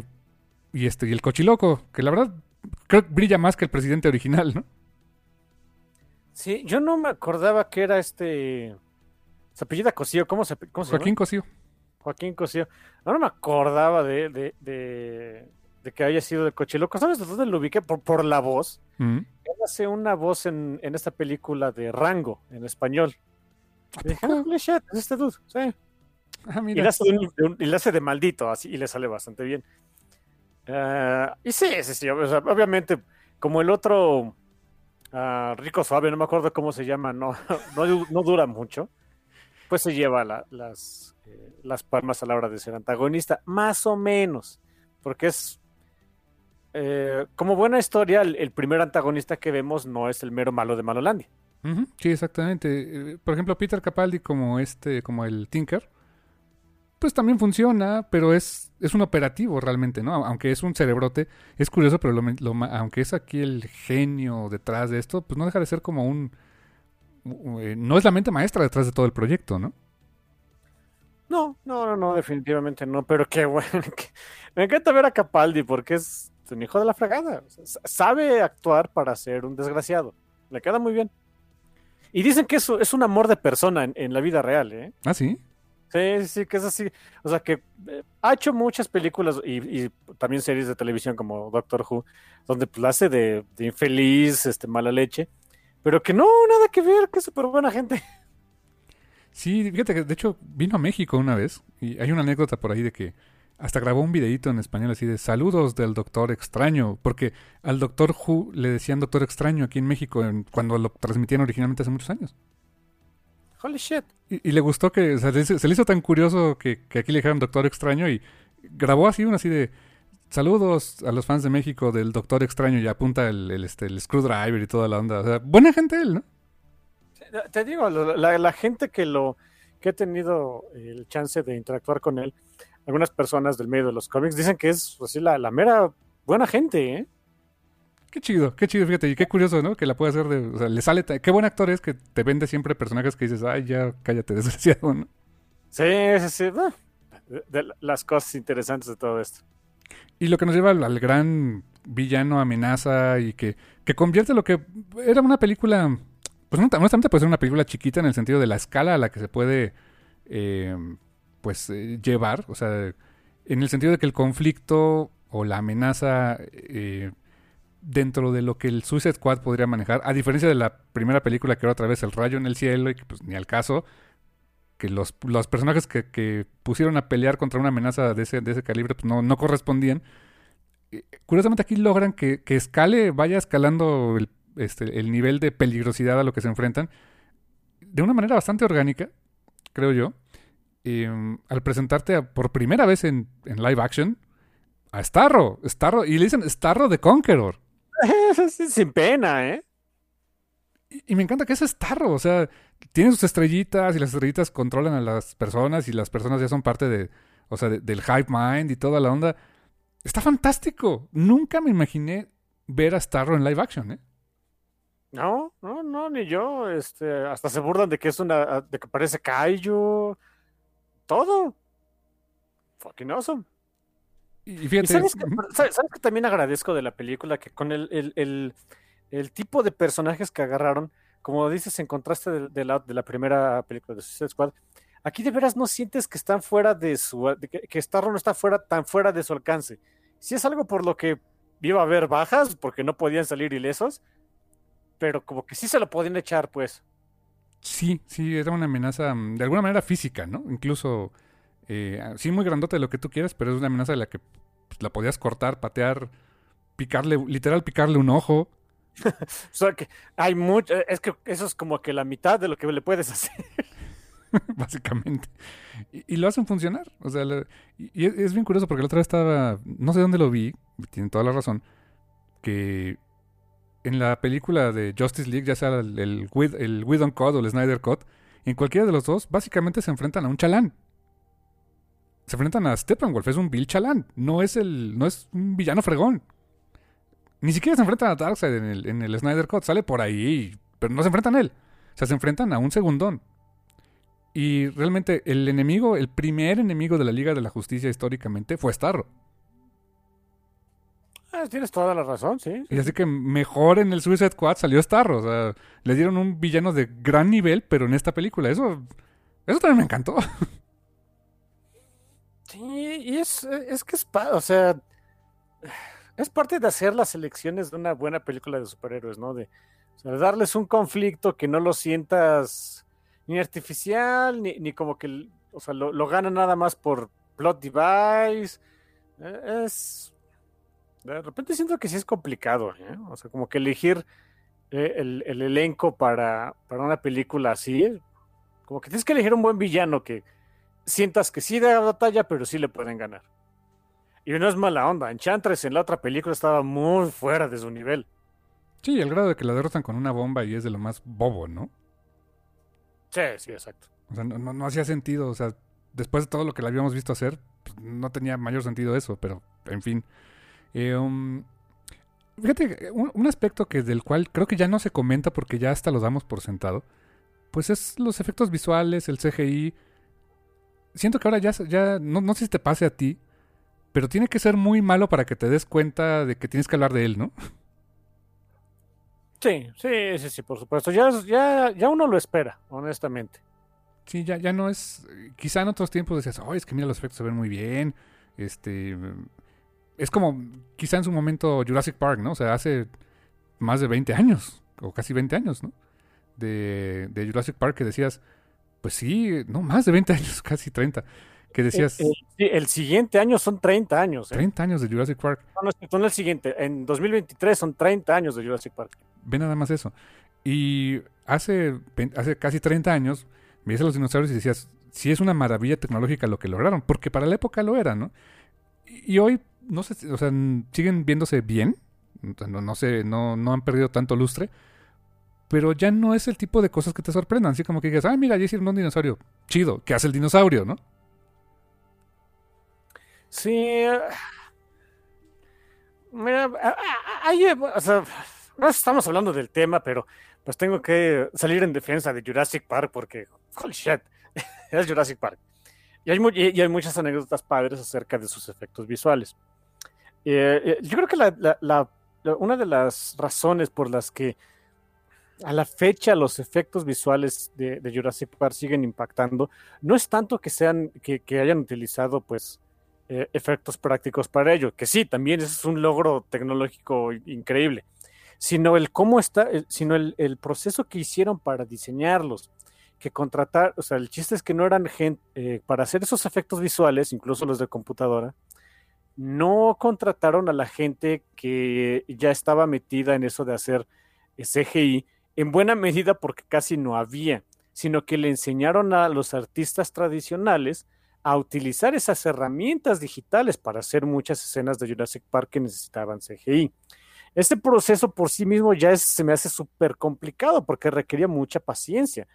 y, este, y el cochiloco, que la verdad creo que brilla más que el presidente original, ¿no? Sí, yo no me acordaba que era este. Se apellida Cosío, ¿cómo se, cómo se Joaquín llama? Cosío. Joaquín Cosío. No, no me acordaba de, de, de, de que haya sido de Cochiloco. ¿Sabes de dónde lo ubiqué? Por, por la voz. Mm. Él hace una voz en, en esta película de Rango, en español. ¿A Y dije, ah, holy shit, es este dude. Sí. Ah, Y le, hace de un- de un- y le hace de maldito, así, y le sale bastante bien. Ah, y sí, sí, sí. o sea, obviamente, como el otro Rico Suave, no me acuerdo cómo se llama, no, <laughs> no, no dura mucho, pues se lleva la- las, eh, las palmas a la hora de ser antagonista, más o menos, porque es. eh, como buena historia, el, primer antagonista que vemos no es el mero malo de Malolandia. Sí, exactamente. Eh, Por ejemplo, Peter Capaldi como este, como el Tinker, pues también funciona, pero es, es un operativo realmente, ¿no? Aunque es un cerebrote, es curioso, pero lo, aunque es aquí el genio detrás de esto, pues no deja de ser como un... eh, no es la mente maestra detrás de todo el proyecto, ¿no? No, no, no, no, definitivamente no, pero qué bueno. <laughs> que- Me encanta ver a Capaldi porque es un hijo de la s- sabe actuar para ser un desgraciado. Le queda muy bien. Y dicen que eso es un amor de persona en, en la vida real, ¿eh? Ah, sí. Sí, sí, sí, que es así. O sea, que eh, ha hecho muchas películas y, y también series de televisión como Doctor Who, donde pues, la hace de, de infeliz, este, mala leche, pero que no, nada que ver, que es súper buena gente. Sí, fíjate que de hecho vino a México una vez y hay una anécdota por ahí de que hasta grabó un videíto en español así de saludos del doctor extraño, porque al doctor Who le decían doctor extraño aquí en México en- cuando lo transmitían originalmente hace muchos años. Holy shit. Y, y le gustó que, o sea, le- se le hizo tan curioso que, que aquí le dijeran doctor extraño y grabó así uno así de saludos a los fans de México del doctor extraño y apunta el, el, este, el screwdriver y toda la onda. O sea, buena gente él, ¿no? Te digo, la, la- gente que lo que he tenido el chance de interactuar con él, algunas personas del medio de los cómics dicen que es así la, la mera buena gente, ¿eh? Qué chido, qué chido, fíjate, y qué curioso, ¿no? Que la puede hacer de, o sea, le sale, qué buen actor es que te vende siempre personajes que dices, ay, ya, cállate, <laughs> desgraciado, ¿no? Sí, sí, sí. de- de las cosas interesantes de todo esto. Y lo que nos lleva al, gran villano amenaza y que, que convierte lo que era una película, pues honestamente puede ser una película chiquita en el sentido de la escala a la que se puede, eh, pues, eh, llevar, o sea, en el sentido de que el conflicto o la amenaza eh, dentro de lo que el Suicide Squad podría manejar, a diferencia de la primera película que era otra vez el rayo en el cielo y que pues ni al caso, que los, los personajes que, que, pusieron a pelear contra una amenaza de ese, de ese calibre pues no, no correspondían. Curiosamente aquí logran que, que escale, vaya escalando el, este, el nivel de peligrosidad a lo que se enfrentan de una manera bastante orgánica, creo yo. Eh, al presentarte por primera vez en, en, live action a Starro, Starro, y le dicen Starro de Conqueror. <laughs> Sin pena, ¿eh? Y, y, me encanta que es Starro, o sea, tiene sus estrellitas y las estrellitas controlan a las personas y las personas ya son parte de, o sea, de, del hype mind y toda la onda. Está fantástico. Nunca me imaginé ver a Starro en live action, ¿eh? No, no, no, ni yo. Este, hasta se burlan de que es una, de que parece Kaiju. Todo. Fucking awesome. Y fíjate. ¿Y sabes, que, ¿sabes, ¿sabes, que, también agradezco de la película? Que con el, el, el, el tipo de personajes que agarraron, como dices, en contraste de, la, primera película de Suicide Squad, aquí de veras no sientes que están fuera de su. Que, que Starro no está fuera, tan fuera de su alcance. Si es algo por lo que iba a haber bajas, porque no podían salir ilesos, pero como que sí se lo podían echar, pues. Sí, sí, era una amenaza de alguna manera física, ¿no? Incluso, eh, sí, muy grandote de lo que tú quieras, pero es una amenaza de la que pues, la podías cortar, patear, picarle, literal picarle un ojo. <laughs> o sea que hay mucho, es que eso es como que la mitad de lo que le puedes hacer. <laughs> Básicamente. Y, lo hacen funcionar. O sea, y, y es bien curioso porque la otra vez estaba, no sé dónde lo vi, tienen toda la razón, que en la película de Justice League, ya sea el, el, el Whedon o el Snyder Code, en cualquiera de los dos, básicamente se enfrentan a un chalán. Se enfrentan a Steppenwolf, es un Bill Chalán, no es el, no es un villano fregón. Ni siquiera se enfrentan a Darkseid en el, en el Snyder Code, sale por ahí, pero no se enfrentan a él. O sea, se enfrentan a un segundón. Y realmente el enemigo, el primer enemigo de la Liga de la Justicia históricamente fue Starro. Ah, tienes toda la razón, sí, Y así que mejor en el Suicide Squad salió Starro. O sea, le dieron un villano de gran nivel, pero en esta película. Eso, eso también me encantó. Sí, y es, es que es, o sea, es parte de hacer las elecciones de una buena película de superhéroes, ¿no? De, darles un conflicto que no lo sientas ni artificial, ni, como que, o sea, lo, lo ganan nada más por plot device. Es, de repente siento que sí es complicado, ¿eh? O sea, como que elegir eh, el, el, elenco para, para una película así, como que tienes que elegir un buen villano que sientas que sí da batalla, pero sí le pueden ganar. Y no es mala onda, Enchantress en la otra película estaba muy fuera de su nivel. Sí, el grado de que la derrotan con una bomba y es de lo más bobo, ¿no? Sí, sí, exacto. O sea, no, no, no hacía sentido, o sea, después de todo lo que la habíamos visto hacer, pues, no tenía mayor sentido eso, pero en fin. Eh, um, fíjate, un, un, aspecto que del cual creo que ya no se comenta porque ya hasta lo damos por sentado, pues es los efectos visuales, el CGI. Siento que ahora ya, ya no, no sé si te pase a ti, pero tiene que ser muy malo para que te des cuenta de que tienes que hablar de él, ¿no? Sí, sí, sí, sí, por supuesto. Ya, ya, ya uno lo espera, honestamente. Sí, ya, ya no es. Quizá en otros tiempos decías, oh, es que mira, los efectos se ven muy bien. Este es como quizá en su momento Jurassic Park, ¿no? O sea, hace más de 20 años, o casi 20 años, ¿no? De, de Jurassic Park que decías, pues sí, no, más de 20 años, <laughs> casi 30, que decías... El, el, el siguiente año son 30 años. ¿eh? 30 años de Jurassic Park. No, no, son el siguiente, en 2023 son 30 años de Jurassic Park. Ve nada más eso. Y hace, hace casi 30 años, veías a los dinosaurios y decías, sí es una maravilla tecnológica lo que lograron, porque para la época lo era, ¿no? Y hoy no sé, o sea, siguen viéndose bien, no, no sé, no, no han perdido tanto lustre, pero ya no es el tipo de cosas que te sorprendan, así como que digas, ah, mira, ya hicieron un dinosaurio, chido, ¿qué hace el dinosaurio, no? Sí, mira, hay, o sea, no estamos hablando del tema, pero pues tengo que salir en defensa de Jurassic Park porque, holy shit, <laughs> es Jurassic Park. Y hay, y hay muchas anécdotas padres acerca de sus efectos visuales. Eh, yo creo que la, la, la, una de las razones por las que a la fecha los efectos visuales de, Jurassic Park siguen impactando, no es tanto que sean, que, hayan utilizado pues eh, efectos prácticos para ello, que sí, también es un logro tecnológico increíble, sino el cómo está, sino el, proceso que hicieron para diseñarlos, que contratar, o sea, el chiste es que no eran gente, eh, para hacer esos efectos visuales, incluso los de computadora, no contrataron a la gente que ya estaba metida en eso de hacer CGI, en buena medida porque casi no había, sino que le enseñaron a los artistas tradicionales a utilizar esas herramientas digitales para hacer muchas escenas de Jurassic Park que necesitaban CGI. Este proceso por sí mismo ya se me hace súper complicado porque requería mucha paciencia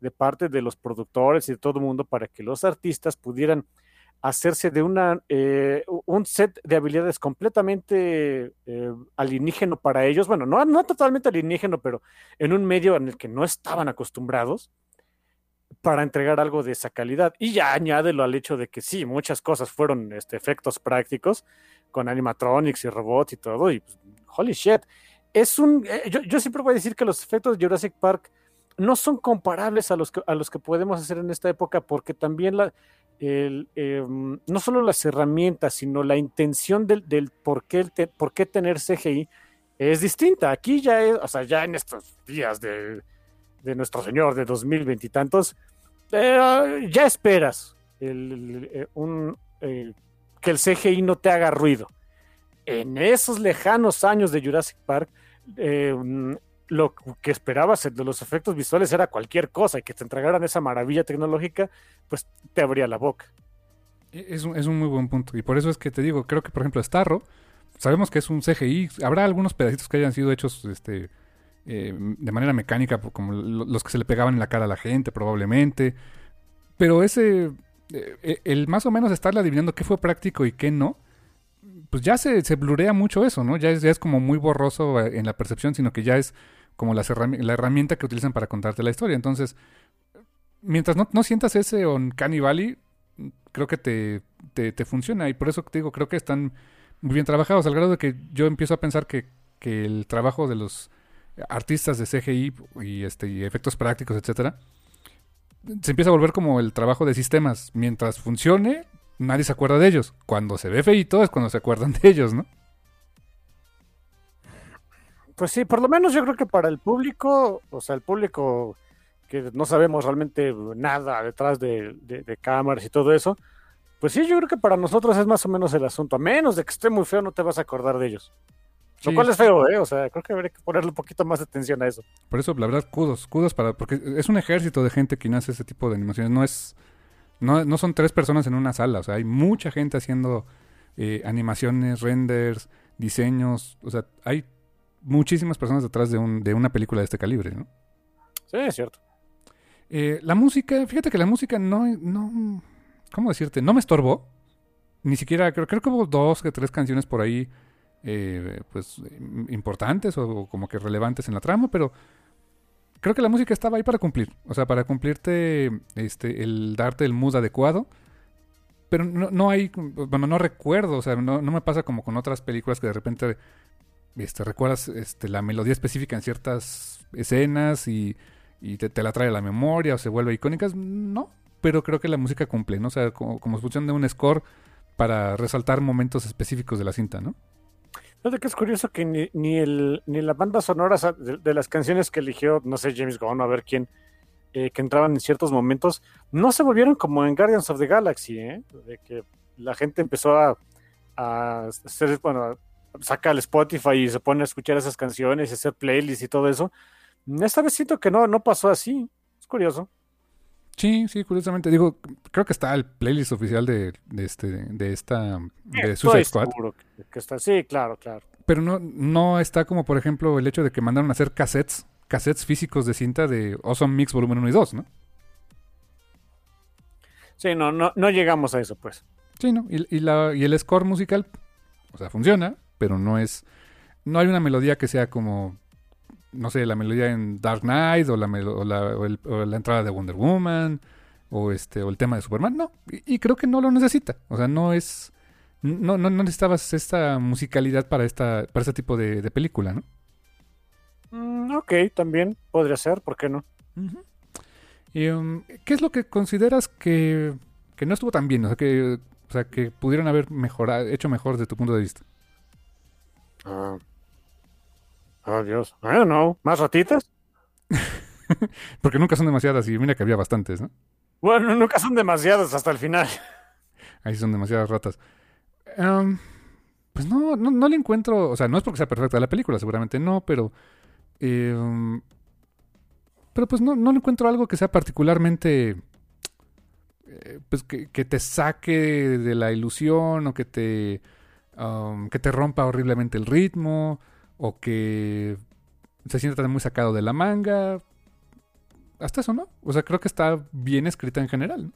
de parte de los productores y de todo el mundo para que los artistas pudieran hacerse de una, eh, un set de habilidades completamente eh, alienígeno para ellos, bueno, no, no totalmente alienígeno, pero en un medio en el que no estaban acostumbrados para entregar algo de esa calidad. Y ya añádelo al hecho de que sí, muchas cosas fueron este, efectos prácticos con animatronics y robots y todo, y pues, holy shit. Es un, eh, yo, yo, siempre voy a decir que los efectos de Jurassic Park no son comparables a los que, a los que podemos hacer en esta época, porque también la, el, em, no solo las herramientas, sino la intención del, por, qué, por qué tener CGI es distinta. Aquí ya es, o sea, ya en estos días de, nuestro Señor de 2020 y tantos, eh, ya esperas eh, que el CGI no te haga ruido. En esos lejanos años de Jurassic Park, eh, lo que esperabas de los efectos visuales era cualquier cosa y que te entregaran esa maravilla tecnológica, pues te abría la boca. E, es un, es un muy buen punto. Y por eso es que te digo, creo que por ejemplo Starro, sabemos que es un CGI, habrá algunos pedacitos que hayan sido hechos este, eh, de manera mecánica, como los que se le pegaban en la cara a la gente probablemente, pero ese, eh, e, el más o menos estarle adivinando qué fue práctico y qué no, pues ya se, se blurea mucho eso, ¿no? Ya es, ya es como muy borroso eh, en la percepción, sino que ya es como la herramienta que utilizan para contarte la historia. Entonces, mientras no, sientas ese on Valley, creo que te, te, funciona. Y por eso te digo, creo que están muy bien trabajados, al grado de que yo empiezo a pensar que, que el trabajo de los artistas de CGI y, este, y efectos prácticos, etcétera, se empieza a volver como el trabajo de sistemas. Mientras funcione, nadie se acuerda de ellos. Cuando se ve feito es cuando se acuerdan de ellos, ¿no? Pues sí, por lo menos yo creo que para el público, o sea, el público que no sabemos realmente nada detrás de, cámaras y todo eso, pues sí, yo creo que para nosotros es más o menos el asunto. A menos de que esté muy feo, no te vas a acordar de ellos. Lo cual es feo, ¿eh? O sea, creo que habría que ponerle un poquito más de atención a eso. Por eso, la verdad, kudos, kudos para... Porque es un ejército de gente que hace ese tipo de animaciones. No es... No, no son tres personas en una sala. O sea, hay mucha gente haciendo eh, animaciones, renders, diseños. O sea, hay muchísimas personas detrás de, un, de una película de este calibre, ¿no? Sí, es cierto. Eh, la música, fíjate que la música no, no, ¿cómo decirte? No me estorbó. Ni siquiera, creo, creo que hubo dos o tres canciones por ahí, eh, pues, importantes o, como que relevantes en la trama, pero creo que la música estaba ahí para cumplir. O sea, para cumplirte, este, el darte el mood adecuado. Pero no, no hay, bueno, no recuerdo, o sea, no, me pasa como con otras películas que de repente este, recuerdas este, la melodía específica en ciertas escenas y, te, la trae a la memoria o se vuelve icónica. No, pero creo que la música cumple, ¿no? O sea, como, como función de un score para resaltar momentos específicos de la cinta, ¿no? Que es curioso que ni, ni, el, ni la banda sonora de, las canciones que eligió, no sé, James Gunn, a ver quién, eh, que entraban en ciertos momentos, no se volvieron como en Guardians of the Galaxy, ¿eh? De que la gente empezó a, a hacer, bueno, saca el Spotify y se pone a escuchar esas canciones y hacer playlists y todo eso. Esta vez siento que no, no pasó así. Es curioso. Sí, sí, curiosamente. Digo, creo que está el playlist oficial de, este, de esta, de Suicide Squad. Que, está, sí, claro, claro. Pero no, no está como, por ejemplo, el hecho de que mandaron a hacer cassettes, cassettes físicos de cinta de Awesome Mix Volumen 1 y 2, ¿no? Sí, no, no, no llegamos a eso, pues. Sí, ¿no? Y, y, la, y el score musical, o sea, funciona, pero no es. No hay una melodía que sea como. No sé, la melodía en Dark Knight o la, o la, entrada de Wonder Woman o este o el tema de Superman. No, y, creo que no lo necesita. O sea, no es. no, no, no necesitabas esta musicalidad para, esta, para este tipo de, de película, ¿no? Mm, ok, también podría ser, ¿por qué no? y, um, ¿Qué es lo que consideras que, que no estuvo tan bien? O sea, que, o sea, que pudieron haber mejorado, hecho mejor desde tu punto de vista. Ah. Oh, Dios. I don't know. ¿Más ratitas? <laughs> Porque nunca son demasiadas y mira que había bastantes, ¿no? Bueno, nunca son demasiadas hasta el final. <laughs> Ahí son demasiadas ratas. Um, pues no, no, no le encuentro, o sea, no es porque sea perfecta la película, seguramente no, pero... eh, um, pero pues no, no le encuentro algo que sea particularmente... eh, pues que, que te saque de la ilusión o que te... um, que te rompa horriblemente el ritmo o que se sienta muy sacado de la manga. Hasta eso, ¿no? O sea, creo que está bien escrita en general.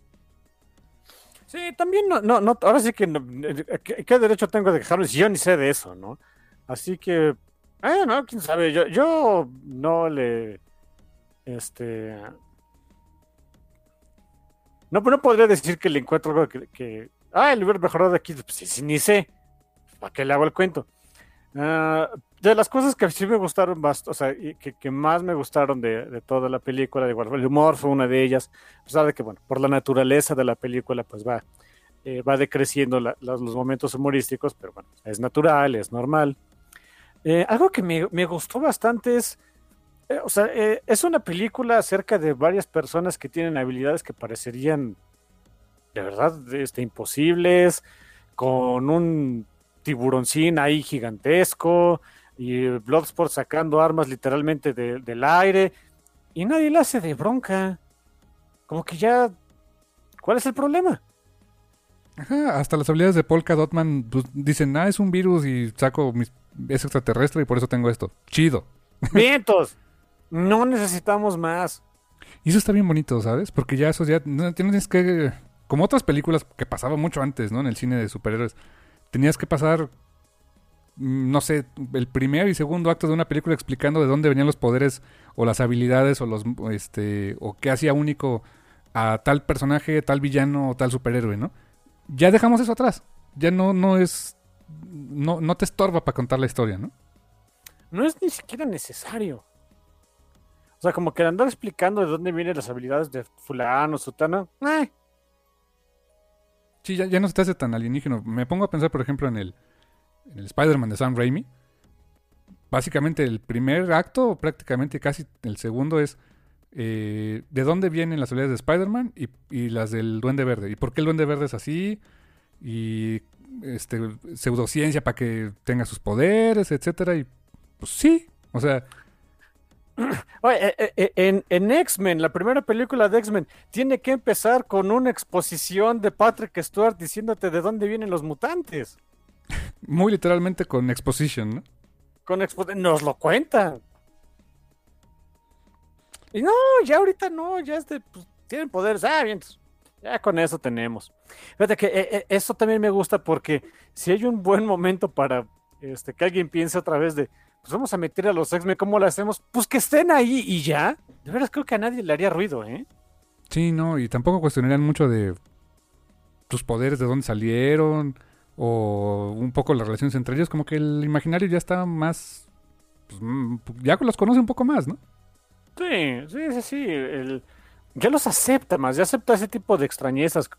Sí, también no, no, ahora sí que eh, ¿qué, derecho tengo de quejarme si yo ni sé de eso, ¿no? Así que, eh, no, quién sabe, yo, yo no le, este, no, no podría decir que le encuentro algo que, ah, el hubiera mejorado de aquí, pues sí, sí, ni sé, ¿para qué le hago el cuento? Ah, de las cosas que sí me gustaron bast- o sea, que, que más me gustaron de, de toda la película, igual el humor fue una de ellas, a pesar de que, bueno, por la naturaleza de la película, pues va, eh, va decreciendo los, momentos humorísticos, pero bueno, es natural, es normal. Eh, algo que me, me gustó bastante es, eh, o sea, es una película acerca de varias personas que tienen habilidades que parecerían, de verdad, este, imposibles, con un tiburoncín ahí gigantesco y Bloodsport sacando armas literalmente de- del aire y nadie le hace de bronca. Como que ya... ¿Cuál es el problema? Ajá, hasta las habilidades de Polka Dotman pues, dicen, ah, es un virus y saco mis... es extraterrestre y por eso tengo esto. Chido. <laughs> ¡Vientos! No necesitamos más. Y eso está bien bonito, ¿sabes? Porque ya eso ya no tienes que... Como otras películas que pasaba mucho antes, ¿no? En el cine de superhéroes. Tenías que pasar, no sé, el primer y segundo acto de una película explicando de dónde venían los poderes o las habilidades o los, este, o qué hacía único a tal personaje, tal villano o tal superhéroe, ¿no? Ya dejamos eso atrás. Ya no, no es, no, no te estorba para contar la historia, ¿no? No es ni siquiera necesario. O sea, como que andar explicando de dónde vienen las habilidades de fulano, sutano. eh, Sí, ya, ya no se te hace tan alienígeno. Me pongo a pensar, por ejemplo, en el, en el Spider-Man de Sam Raimi. Básicamente el primer acto, prácticamente casi el segundo, es eh, de dónde vienen las habilidades de Spider-Man y, las del Duende Verde. Y por qué el Duende Verde es así. Y este pseudociencia para que tenga sus poderes, etcétera. Y pues sí. O sea, <clears throat> eh, eh, en, en X-Men, la primera película de X-Men, tiene que empezar con una exposición de Patrick Stewart diciéndote de dónde vienen los mutantes. Muy literalmente con exposition, ¿no? Con expo- nos lo cuentan. Y no, ya ahorita no, ya es de, pues, tienen poderes. Ah, bien, ya con eso tenemos. Fíjate que eh, eh, eso también me gusta porque si hay un buen momento para este, que alguien piense otra vez de, pues vamos a meter a los X-Men, ¿cómo lo hacemos? Pues que estén ahí y ya. De veras creo que a nadie le haría ruido, ¿eh? Sí, no, y tampoco cuestionarían mucho de tus poderes, de dónde salieron, o un poco las relaciones entre ellos, como que el imaginario ya está más, pues, mm, ya los conoce un poco más, ¿no? Sí, sí, sí, sí. el- ya los acepta más, ya acepta ese tipo de extrañezas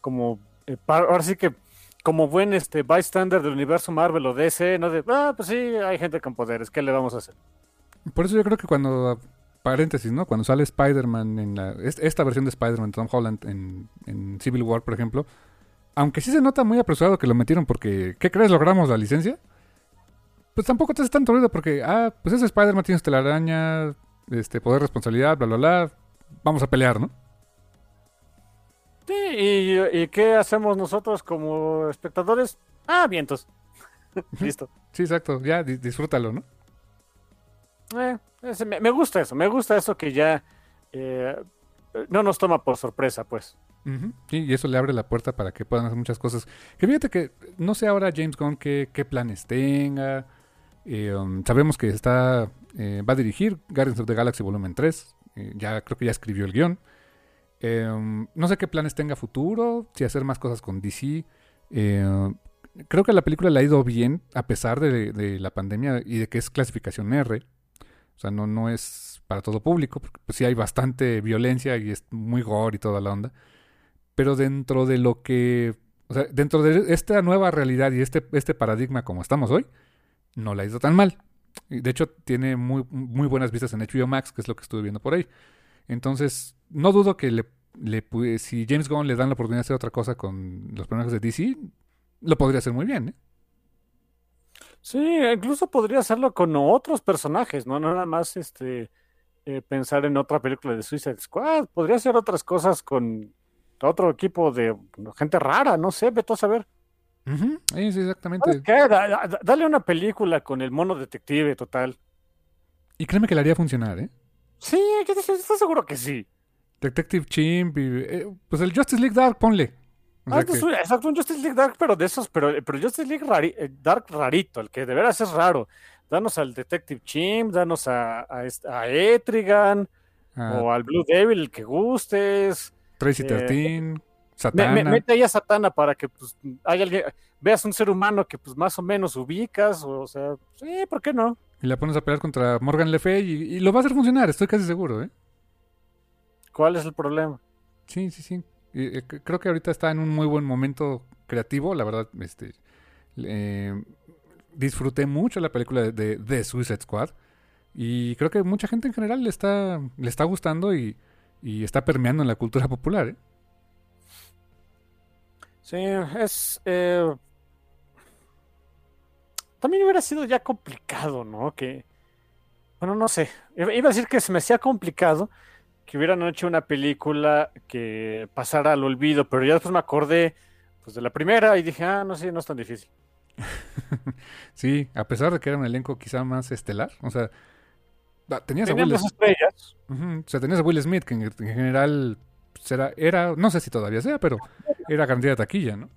como, eh, ahora sí que como buen este bystander del universo Marvel o DC, ¿no? De, ah, pues sí, hay gente con poderes, ¿qué le vamos a hacer? Por eso yo creo que cuando, paréntesis, ¿no? Cuando sale Spider-Man en la, es- esta versión de Spider-Man, Tom Holland en, en Civil War, por ejemplo, aunque sí se nota muy apresurado que lo metieron porque, ¿qué crees? ¿Logramos la licencia? Pues tampoco te hace tanto ruido porque, ah, pues ese Spider-Man tiene su telaraña, este, poder, responsabilidad, bla, bla, bla, vamos a pelear, ¿no? Sí, y, y ¿qué hacemos nosotros como espectadores? Ah, vientos. <laughs> Listo. Sí, exacto, ya, di- disfrútalo, ¿no? Eh, ese- me, me gusta eso, me gusta eso que ya eh, no nos toma por sorpresa, pues. Y eso le abre la puerta para que puedan hacer muchas cosas. Que fíjate que no sé ahora James Gunn qué, qué planes tenga. Eh, um, sabemos que está eh, va a dirigir Guardians of the Galaxy Volumen 3. Eh, ya creo que ya escribió el guion. Eh, um, no sé qué planes tenga futuro, si hacer más cosas con DC. Eh, creo que la película le ha ido bien a pesar de, de, la pandemia y de que es clasificación R. O sea, no, no es para todo público, porque pues, sí hay bastante violencia y es muy gore y toda la onda. Pero dentro de lo que... O sea, dentro de esta nueva realidad y este, este paradigma como estamos hoy, no la ha ido tan mal. De hecho, tiene muy, muy buenas vistas en HBO Max, que es lo que estuve viendo por ahí. Entonces, no dudo que le, le si James Gunn le dan la oportunidad de hacer otra cosa con los personajes de DC, lo podría hacer muy bien, ¿eh? Sí, incluso podría hacerlo con otros personajes, ¿no? No nada más este eh, pensar en otra película de Suicide Squad. Podría hacer otras cosas con otro equipo de gente rara, no sé, vete a saber. sí, exactamente. dale una película con el mono detective total. Y créeme que la haría funcionar, ¿eh? Sí, estoy seguro que sí. Detective Chimp, eh, pues el Justice League Dark, ponle. Ah, exacto, un Justice League Dark, pero de esos, pero, pero Justice League eh, Dark rarito, el que de veras es raro. Danos al Detective Chimp, danos a, a, Etrigan, ah. o al Blue Devil, el que gustes. Tracy eh, Satana. mete ahí a Satana para que pues, hay alguien, veas un ser humano que pues más o menos ubicas, o, sea, sí, ¿por qué no? Y la pones a pelear contra Morgan Le Fay y, y lo va a hacer funcionar, estoy casi seguro, ¿eh? ¿Cuál es el problema? Sí, sí, sí. Eh, creo que ahorita está en un muy buen momento creativo, la verdad, este disfruté mucho la película de, de, Suicide Squad y creo que mucha gente en general le está, le está gustando y, está permeando en la cultura popular. ¿eh? Sí, es... Eh, también hubiera sido ya complicado, ¿no? Que... Bueno, no sé. Iba a decir que se me hacía complicado que hubieran hecho una película que pasara al olvido, pero ya después me acordé pues de la primera y dije, ah, no sé, no es tan difícil. <laughs> sí, a pesar de que era un elenco quizá más estelar, o sea, tenías a Will estrellas. o sea, tenías a Will Smith, que en, general era, era, no sé si todavía sea, pero era cantidad de taquilla, ¿no?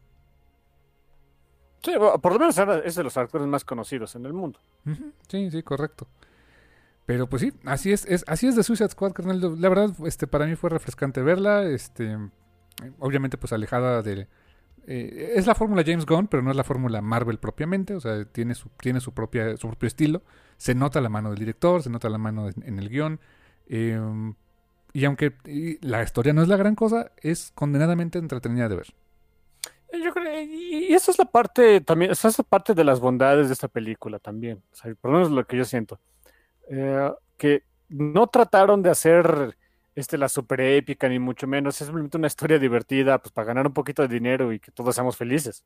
Sí, por lo menos es de los actores más conocidos en el mundo. Sí, sí, correcto. Pero pues sí, así es, es, así es de Suicide Squad, carnal. La verdad, este, para mí fue refrescante verla. Este, obviamente, pues alejada de. Eh, es la fórmula James Gunn, pero no es la fórmula Marvel propiamente. O sea, tiene su, tiene su propia, su propio estilo. Se nota la mano del director, se nota la mano en, el guion. Em, y aunque la historia no es la gran cosa, es condenadamente entretenida de ver. Yo creo, y esa es la parte también, esa es la parte de las bondades de esta película también. O sea, por lo menos lo que yo siento eh, que no trataron de hacer este, la super épica, ni mucho menos. Es simplemente una historia divertida, pues para ganar un poquito de dinero y que todos seamos felices.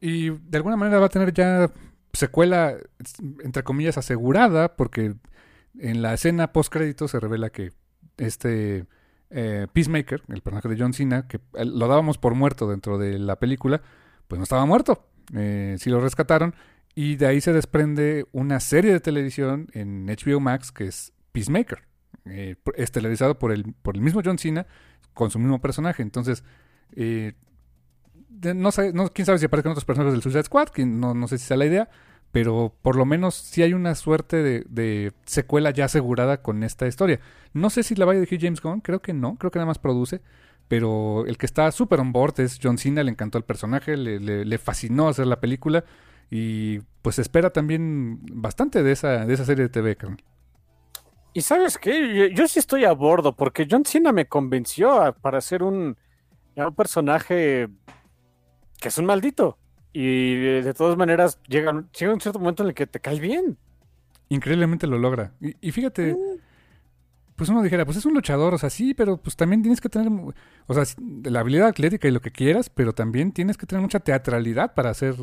Y, de alguna manera va a tener ya secuela, entre comillas, asegurada, porque en la escena post crédito se revela que este eh, Peacemaker, el personaje de John Cena, que lo dábamos por muerto dentro de la película, pues no estaba muerto. Eh, sí lo rescataron y de ahí se desprende una serie de televisión en HBO Max que es Peacemaker, eh, estelarizado por el, por el mismo John Cena con su mismo personaje. Entonces, eh, no sé, no, quién sabe si aparecen otros personajes del Suicide Squad, que no, no sé si sea la idea, pero por lo menos sí hay una suerte de, secuela ya asegurada con esta historia. No sé si la va a dirigir James Gunn, creo que no, creo que nada más produce, pero el que está súper on board es John Cena, le encantó el personaje, le fascinó hacer la película y pues espera también bastante de esa, de esa serie de TV, carnal. Y sabes qué, yo, sí estoy a bordo, porque John Cena me convenció para ser un, un personaje que es un maldito. Y de todas maneras llega, llega un cierto momento en el que te cae bien. Increíblemente lo logra. Y, fíjate, mm pues uno dijera, pues es un luchador, o sea, sí, pero pues también tienes que tener, o sea, la habilidad atlética y lo que quieras, pero también tienes que tener mucha teatralidad para hacer,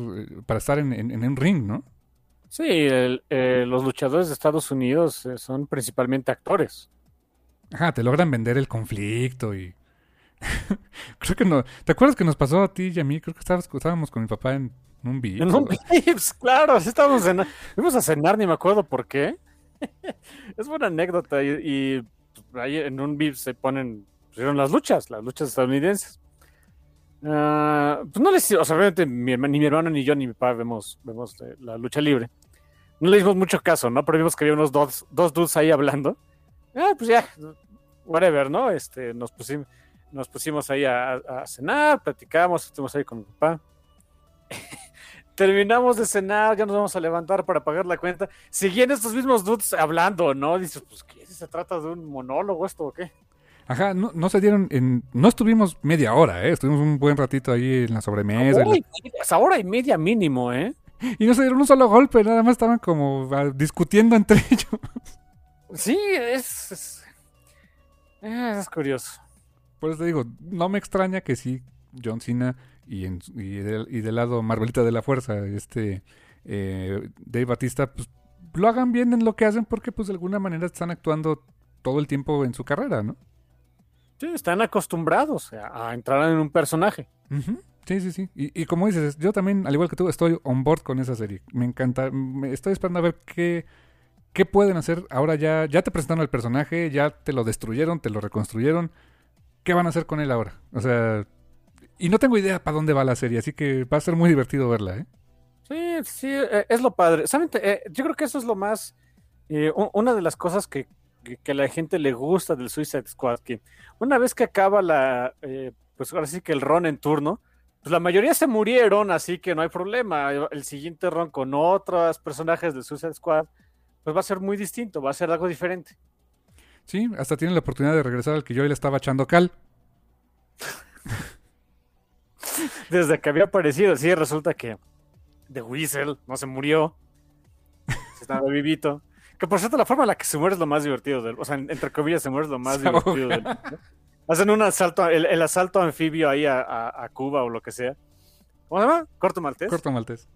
para estar en, en, un ring, ¿no? Sí, eh, los luchadores de Estados Unidos eh, son principalmente actores. Ajá, te logran vender el conflicto y... <laughs> Creo que no... ¿Te acuerdas que nos pasó a ti y a mí? Creo que estábamos, con mi papá en un Vips. En un Vips, <laughs> claro, estábamos en... Fuimos a cenar, ni me acuerdo por qué. <laughs> es buena anécdota y, pues, ahí en un VIP se ponen, pusieron las luchas, las luchas estadounidenses. Ah, pues no les, o sea, obviamente ni mi hermano ni yo ni mi papá vemos, vemos eh, la lucha libre. No le dimos mucho caso, ¿no? Pero vimos que había unos dos, dos dudes ahí hablando. Ah, pues ya, whatever, ¿no? Este, nos pusimos, nos pusimos ahí a, cenar, platicamos, estuvimos ahí con mi papá. <laughs> terminamos de cenar, ya nos vamos a levantar para pagar la cuenta. Siguen estos mismos dudes hablando, ¿no? Dices, pues, ¿qué? ¿Se trata de un monólogo esto o qué? Ajá, no, no se dieron, en, no estuvimos media hora, ¿eh? Estuvimos un buen ratito ahí en la sobremesa. Hora y esa hora y media mínimo, ¿eh? <laughs> Y no se dieron un solo golpe, nada más estaban como ah, discutiendo entre <laughs> ellos. Sí, es, es, es curioso. Por eso te digo, no me extraña que sí, John Cena y, en, y, del, y del lado Marvelita de la Fuerza, este eh, Dave Batista, pues lo hagan bien en lo que hacen porque pues de alguna manera están actuando todo el tiempo en su carrera, ¿no? Sí, están acostumbrados a, a entrar en un personaje. Ujú. Sí, sí, sí. Y, como dices, yo también, al igual que tú, estoy on board con esa serie. Me encanta. Me estoy esperando a ver qué, qué pueden hacer. Ahora ya, ya te presentaron el personaje, ya te lo destruyeron, te lo reconstruyeron. ¿Qué van a hacer con él ahora? O sea, y no tengo idea para dónde va la serie, así que va a ser muy divertido verla, ¿eh? Sí, sí, eh, es lo padre. ¿Saben? Eh, yo creo que eso es lo más. Eh, una de las cosas que, que, que, a la gente le gusta del Suicide Squad, que una vez que acaba la. Eh, pues ahora sí que el ron en turno, pues la mayoría se murieron, así que no hay problema. El siguiente ron con otros personajes del Suicide Squad, pues va a ser muy distinto, va a ser algo diferente. Sí, hasta tienen la oportunidad de regresar al que yo le estaba echando cal. <laughs> Desde que había aparecido, sí, resulta que The Whistle no se murió. Se <laughs> estaba vivito. Que por cierto, la forma en la que se muere es lo más divertido del. O sea, entre comillas, se muere es lo más <laughs> se divertido del. ¿no? Hacen un asalto, el, el, asalto anfibio ahí a, a, a, Cuba o lo que sea. ¿Cómo se llama? Corto Maltés. Corto Maltés.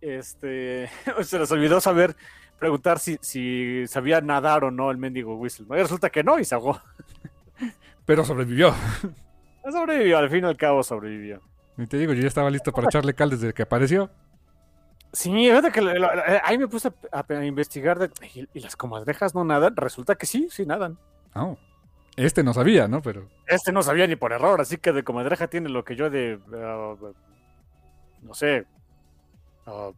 Este. <laughs> Se les olvidó saber, preguntar si, si sabía nadar o no el mendigo Whistle. Y resulta que no y se ahogó. <laughs> Pero sobrevivió. <laughs> Sobrevivió, al fin y al cabo sobrevivió. Y te digo, yo ya estaba listo para echarle cal desde que apareció. Sí, fíjate que lo, lo, ahí me puse a, a investigar de, y, y, las comadrejas no nadan. Resulta que sí, sí nadan. Oh. Este no sabía, ¿no? Pero. Este no sabía ni por error, así que de comadreja tiene lo que yo de. Uh, no sé. Uh,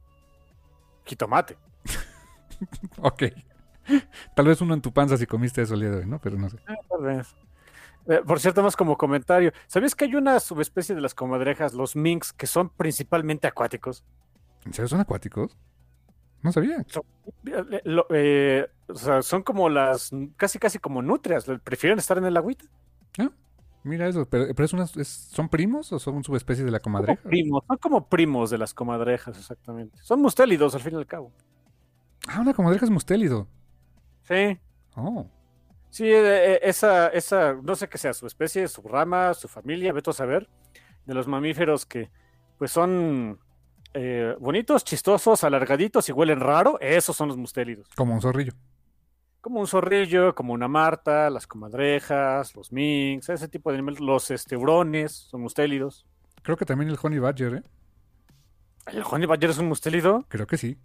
jitomate. <laughs> ok. Tal vez uno en tu panza si comiste eso el día de hoy, ¿no? Pero no sé. Eh, tal vez. Eh, por cierto, más como comentario, ¿sabías que hay una subespecie de las comadrejas, los minks, que son principalmente acuáticos? ¿En serio son acuáticos? No sabía. Son, lo, eh, o sea, son como las, casi casi como nutrias, prefieren estar en el agüita. Ah, mira eso, pero, pero es una, es, ¿son primos o son subespecies de la comadreja? Como primos, son como primos de las comadrejas, exactamente. Son mustélidos al fin y al cabo. Ah, una comadreja es mustélido. Sí. Oh. Sí, esa, esa, no sé qué sea, su especie, su rama, su familia, vete a saber, de los mamíferos que pues son eh, bonitos, chistosos, alargaditos y huelen raro, esos son los mustélidos. Como un zorrillo. Como un zorrillo, como una marta, las comadrejas, los minks, ese tipo de animales, los este, hurones son mustélidos. Creo que también el honey badger, ¿eh? ¿El honey badger es un mustélido? Creo que sí.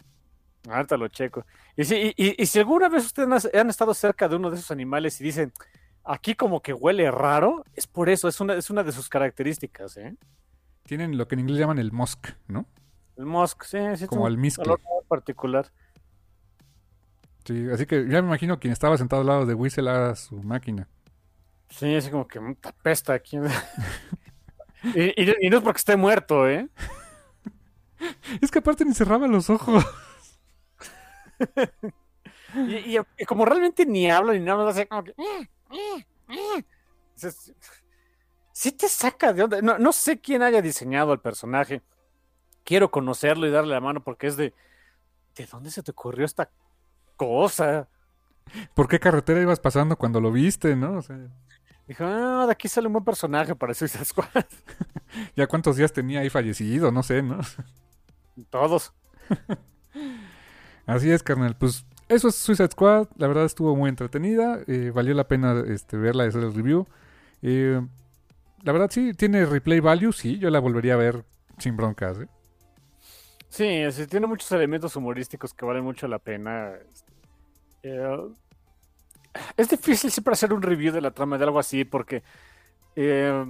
Ahorita lo checo. Y si, y, y, y si alguna vez ustedes han estado cerca de uno de esos animales y dicen, aquí como que huele raro, es por eso, es una, es una de sus características, ¿eh? Tienen lo que en inglés llaman el musk, ¿no? El musk, sí, sí. Como el misk. particular. Sí, así que ya me imagino quien estaba sentado al lado de Whistle a su máquina. Sí, así como que pesta aquí. <laughs> y, y, y no es porque esté muerto, ¿eh? <laughs> Es que aparte ni cerraba los ojos. <laughs> y, como realmente ni habla ni nada, así como que. Sí te saca de onda. No, no, sé quién haya diseñado al personaje. Quiero conocerlo y darle la mano porque es de. ¿De dónde se te ocurrió esta cosa? ¿Por qué carretera ibas pasando cuando lo viste, no? O sea... Dijo, ah, de aquí sale un buen personaje para Suicide <laughs> Squad. ¿Ya cuántos días tenía ahí fallecido? No sé, ¿no? Todos. Así es, carnal. Pues eso es Suicide Squad. La verdad estuvo muy entretenida. Eh, valió la pena este, verla y hacer el review. Eh, la verdad sí, tiene replay value. Sí, yo la volvería a ver sin broncas. ¿eh? Sí, sí, tiene muchos elementos humorísticos que valen mucho la pena. Eh, es difícil siempre hacer un review de la trama de algo así porque eh,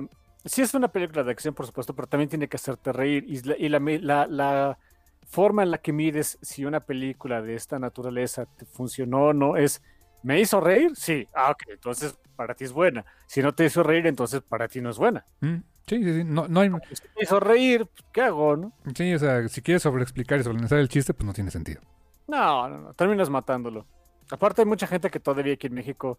sí es una película de acción, por supuesto, pero también tiene que hacerte reír. Y la, y la forma en la que mides si una película de esta naturaleza te funcionó o no es, ¿me hizo reír? Sí, ah, ok, entonces para ti es buena. Si no te hizo reír, entonces para ti no es buena. Mm, Sí, sí, sí. No, no hay... Si me hizo reír, pues, ¿qué hago, no? Sí, o sea, si quieres sobreexplicar y sobreanalizar el chiste, pues no tiene sentido. No, no, no, terminas matándolo. Aparte hay mucha gente que todavía aquí en México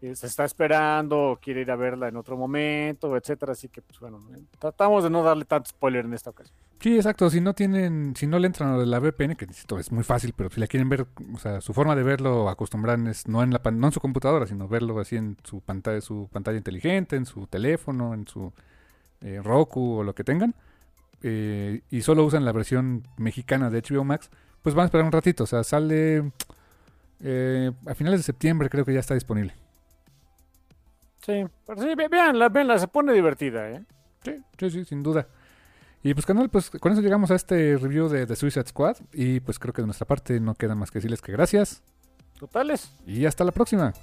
eh, se está esperando o quiere ir a verla en otro momento, etcétera, así que pues bueno, eh, tratamos de no darle tanto spoiler en esta ocasión. Sí, exacto. Si no tienen, si no le entran a la VPN, que es muy fácil, pero si la quieren ver, o sea, su forma de verlo acostumbran es no en la no en su computadora, sino verlo así en su pantalla, su pantalla inteligente, en su teléfono, en su eh, Roku o lo que tengan, eh, y solo usan la versión mexicana de HBO Max, pues van a esperar un ratito. O sea, sale eh, a finales de septiembre, creo que ya está disponible. Sí, pero sí, ve- véanla, véanla, se pone divertida, ¿eh? Sí, sí, sí, sin duda. Y pues canal, pues con eso llegamos a este review de The Suicide Squad. Y pues creo que de nuestra parte no queda más que decirles que gracias. Totales. Y hasta la próxima.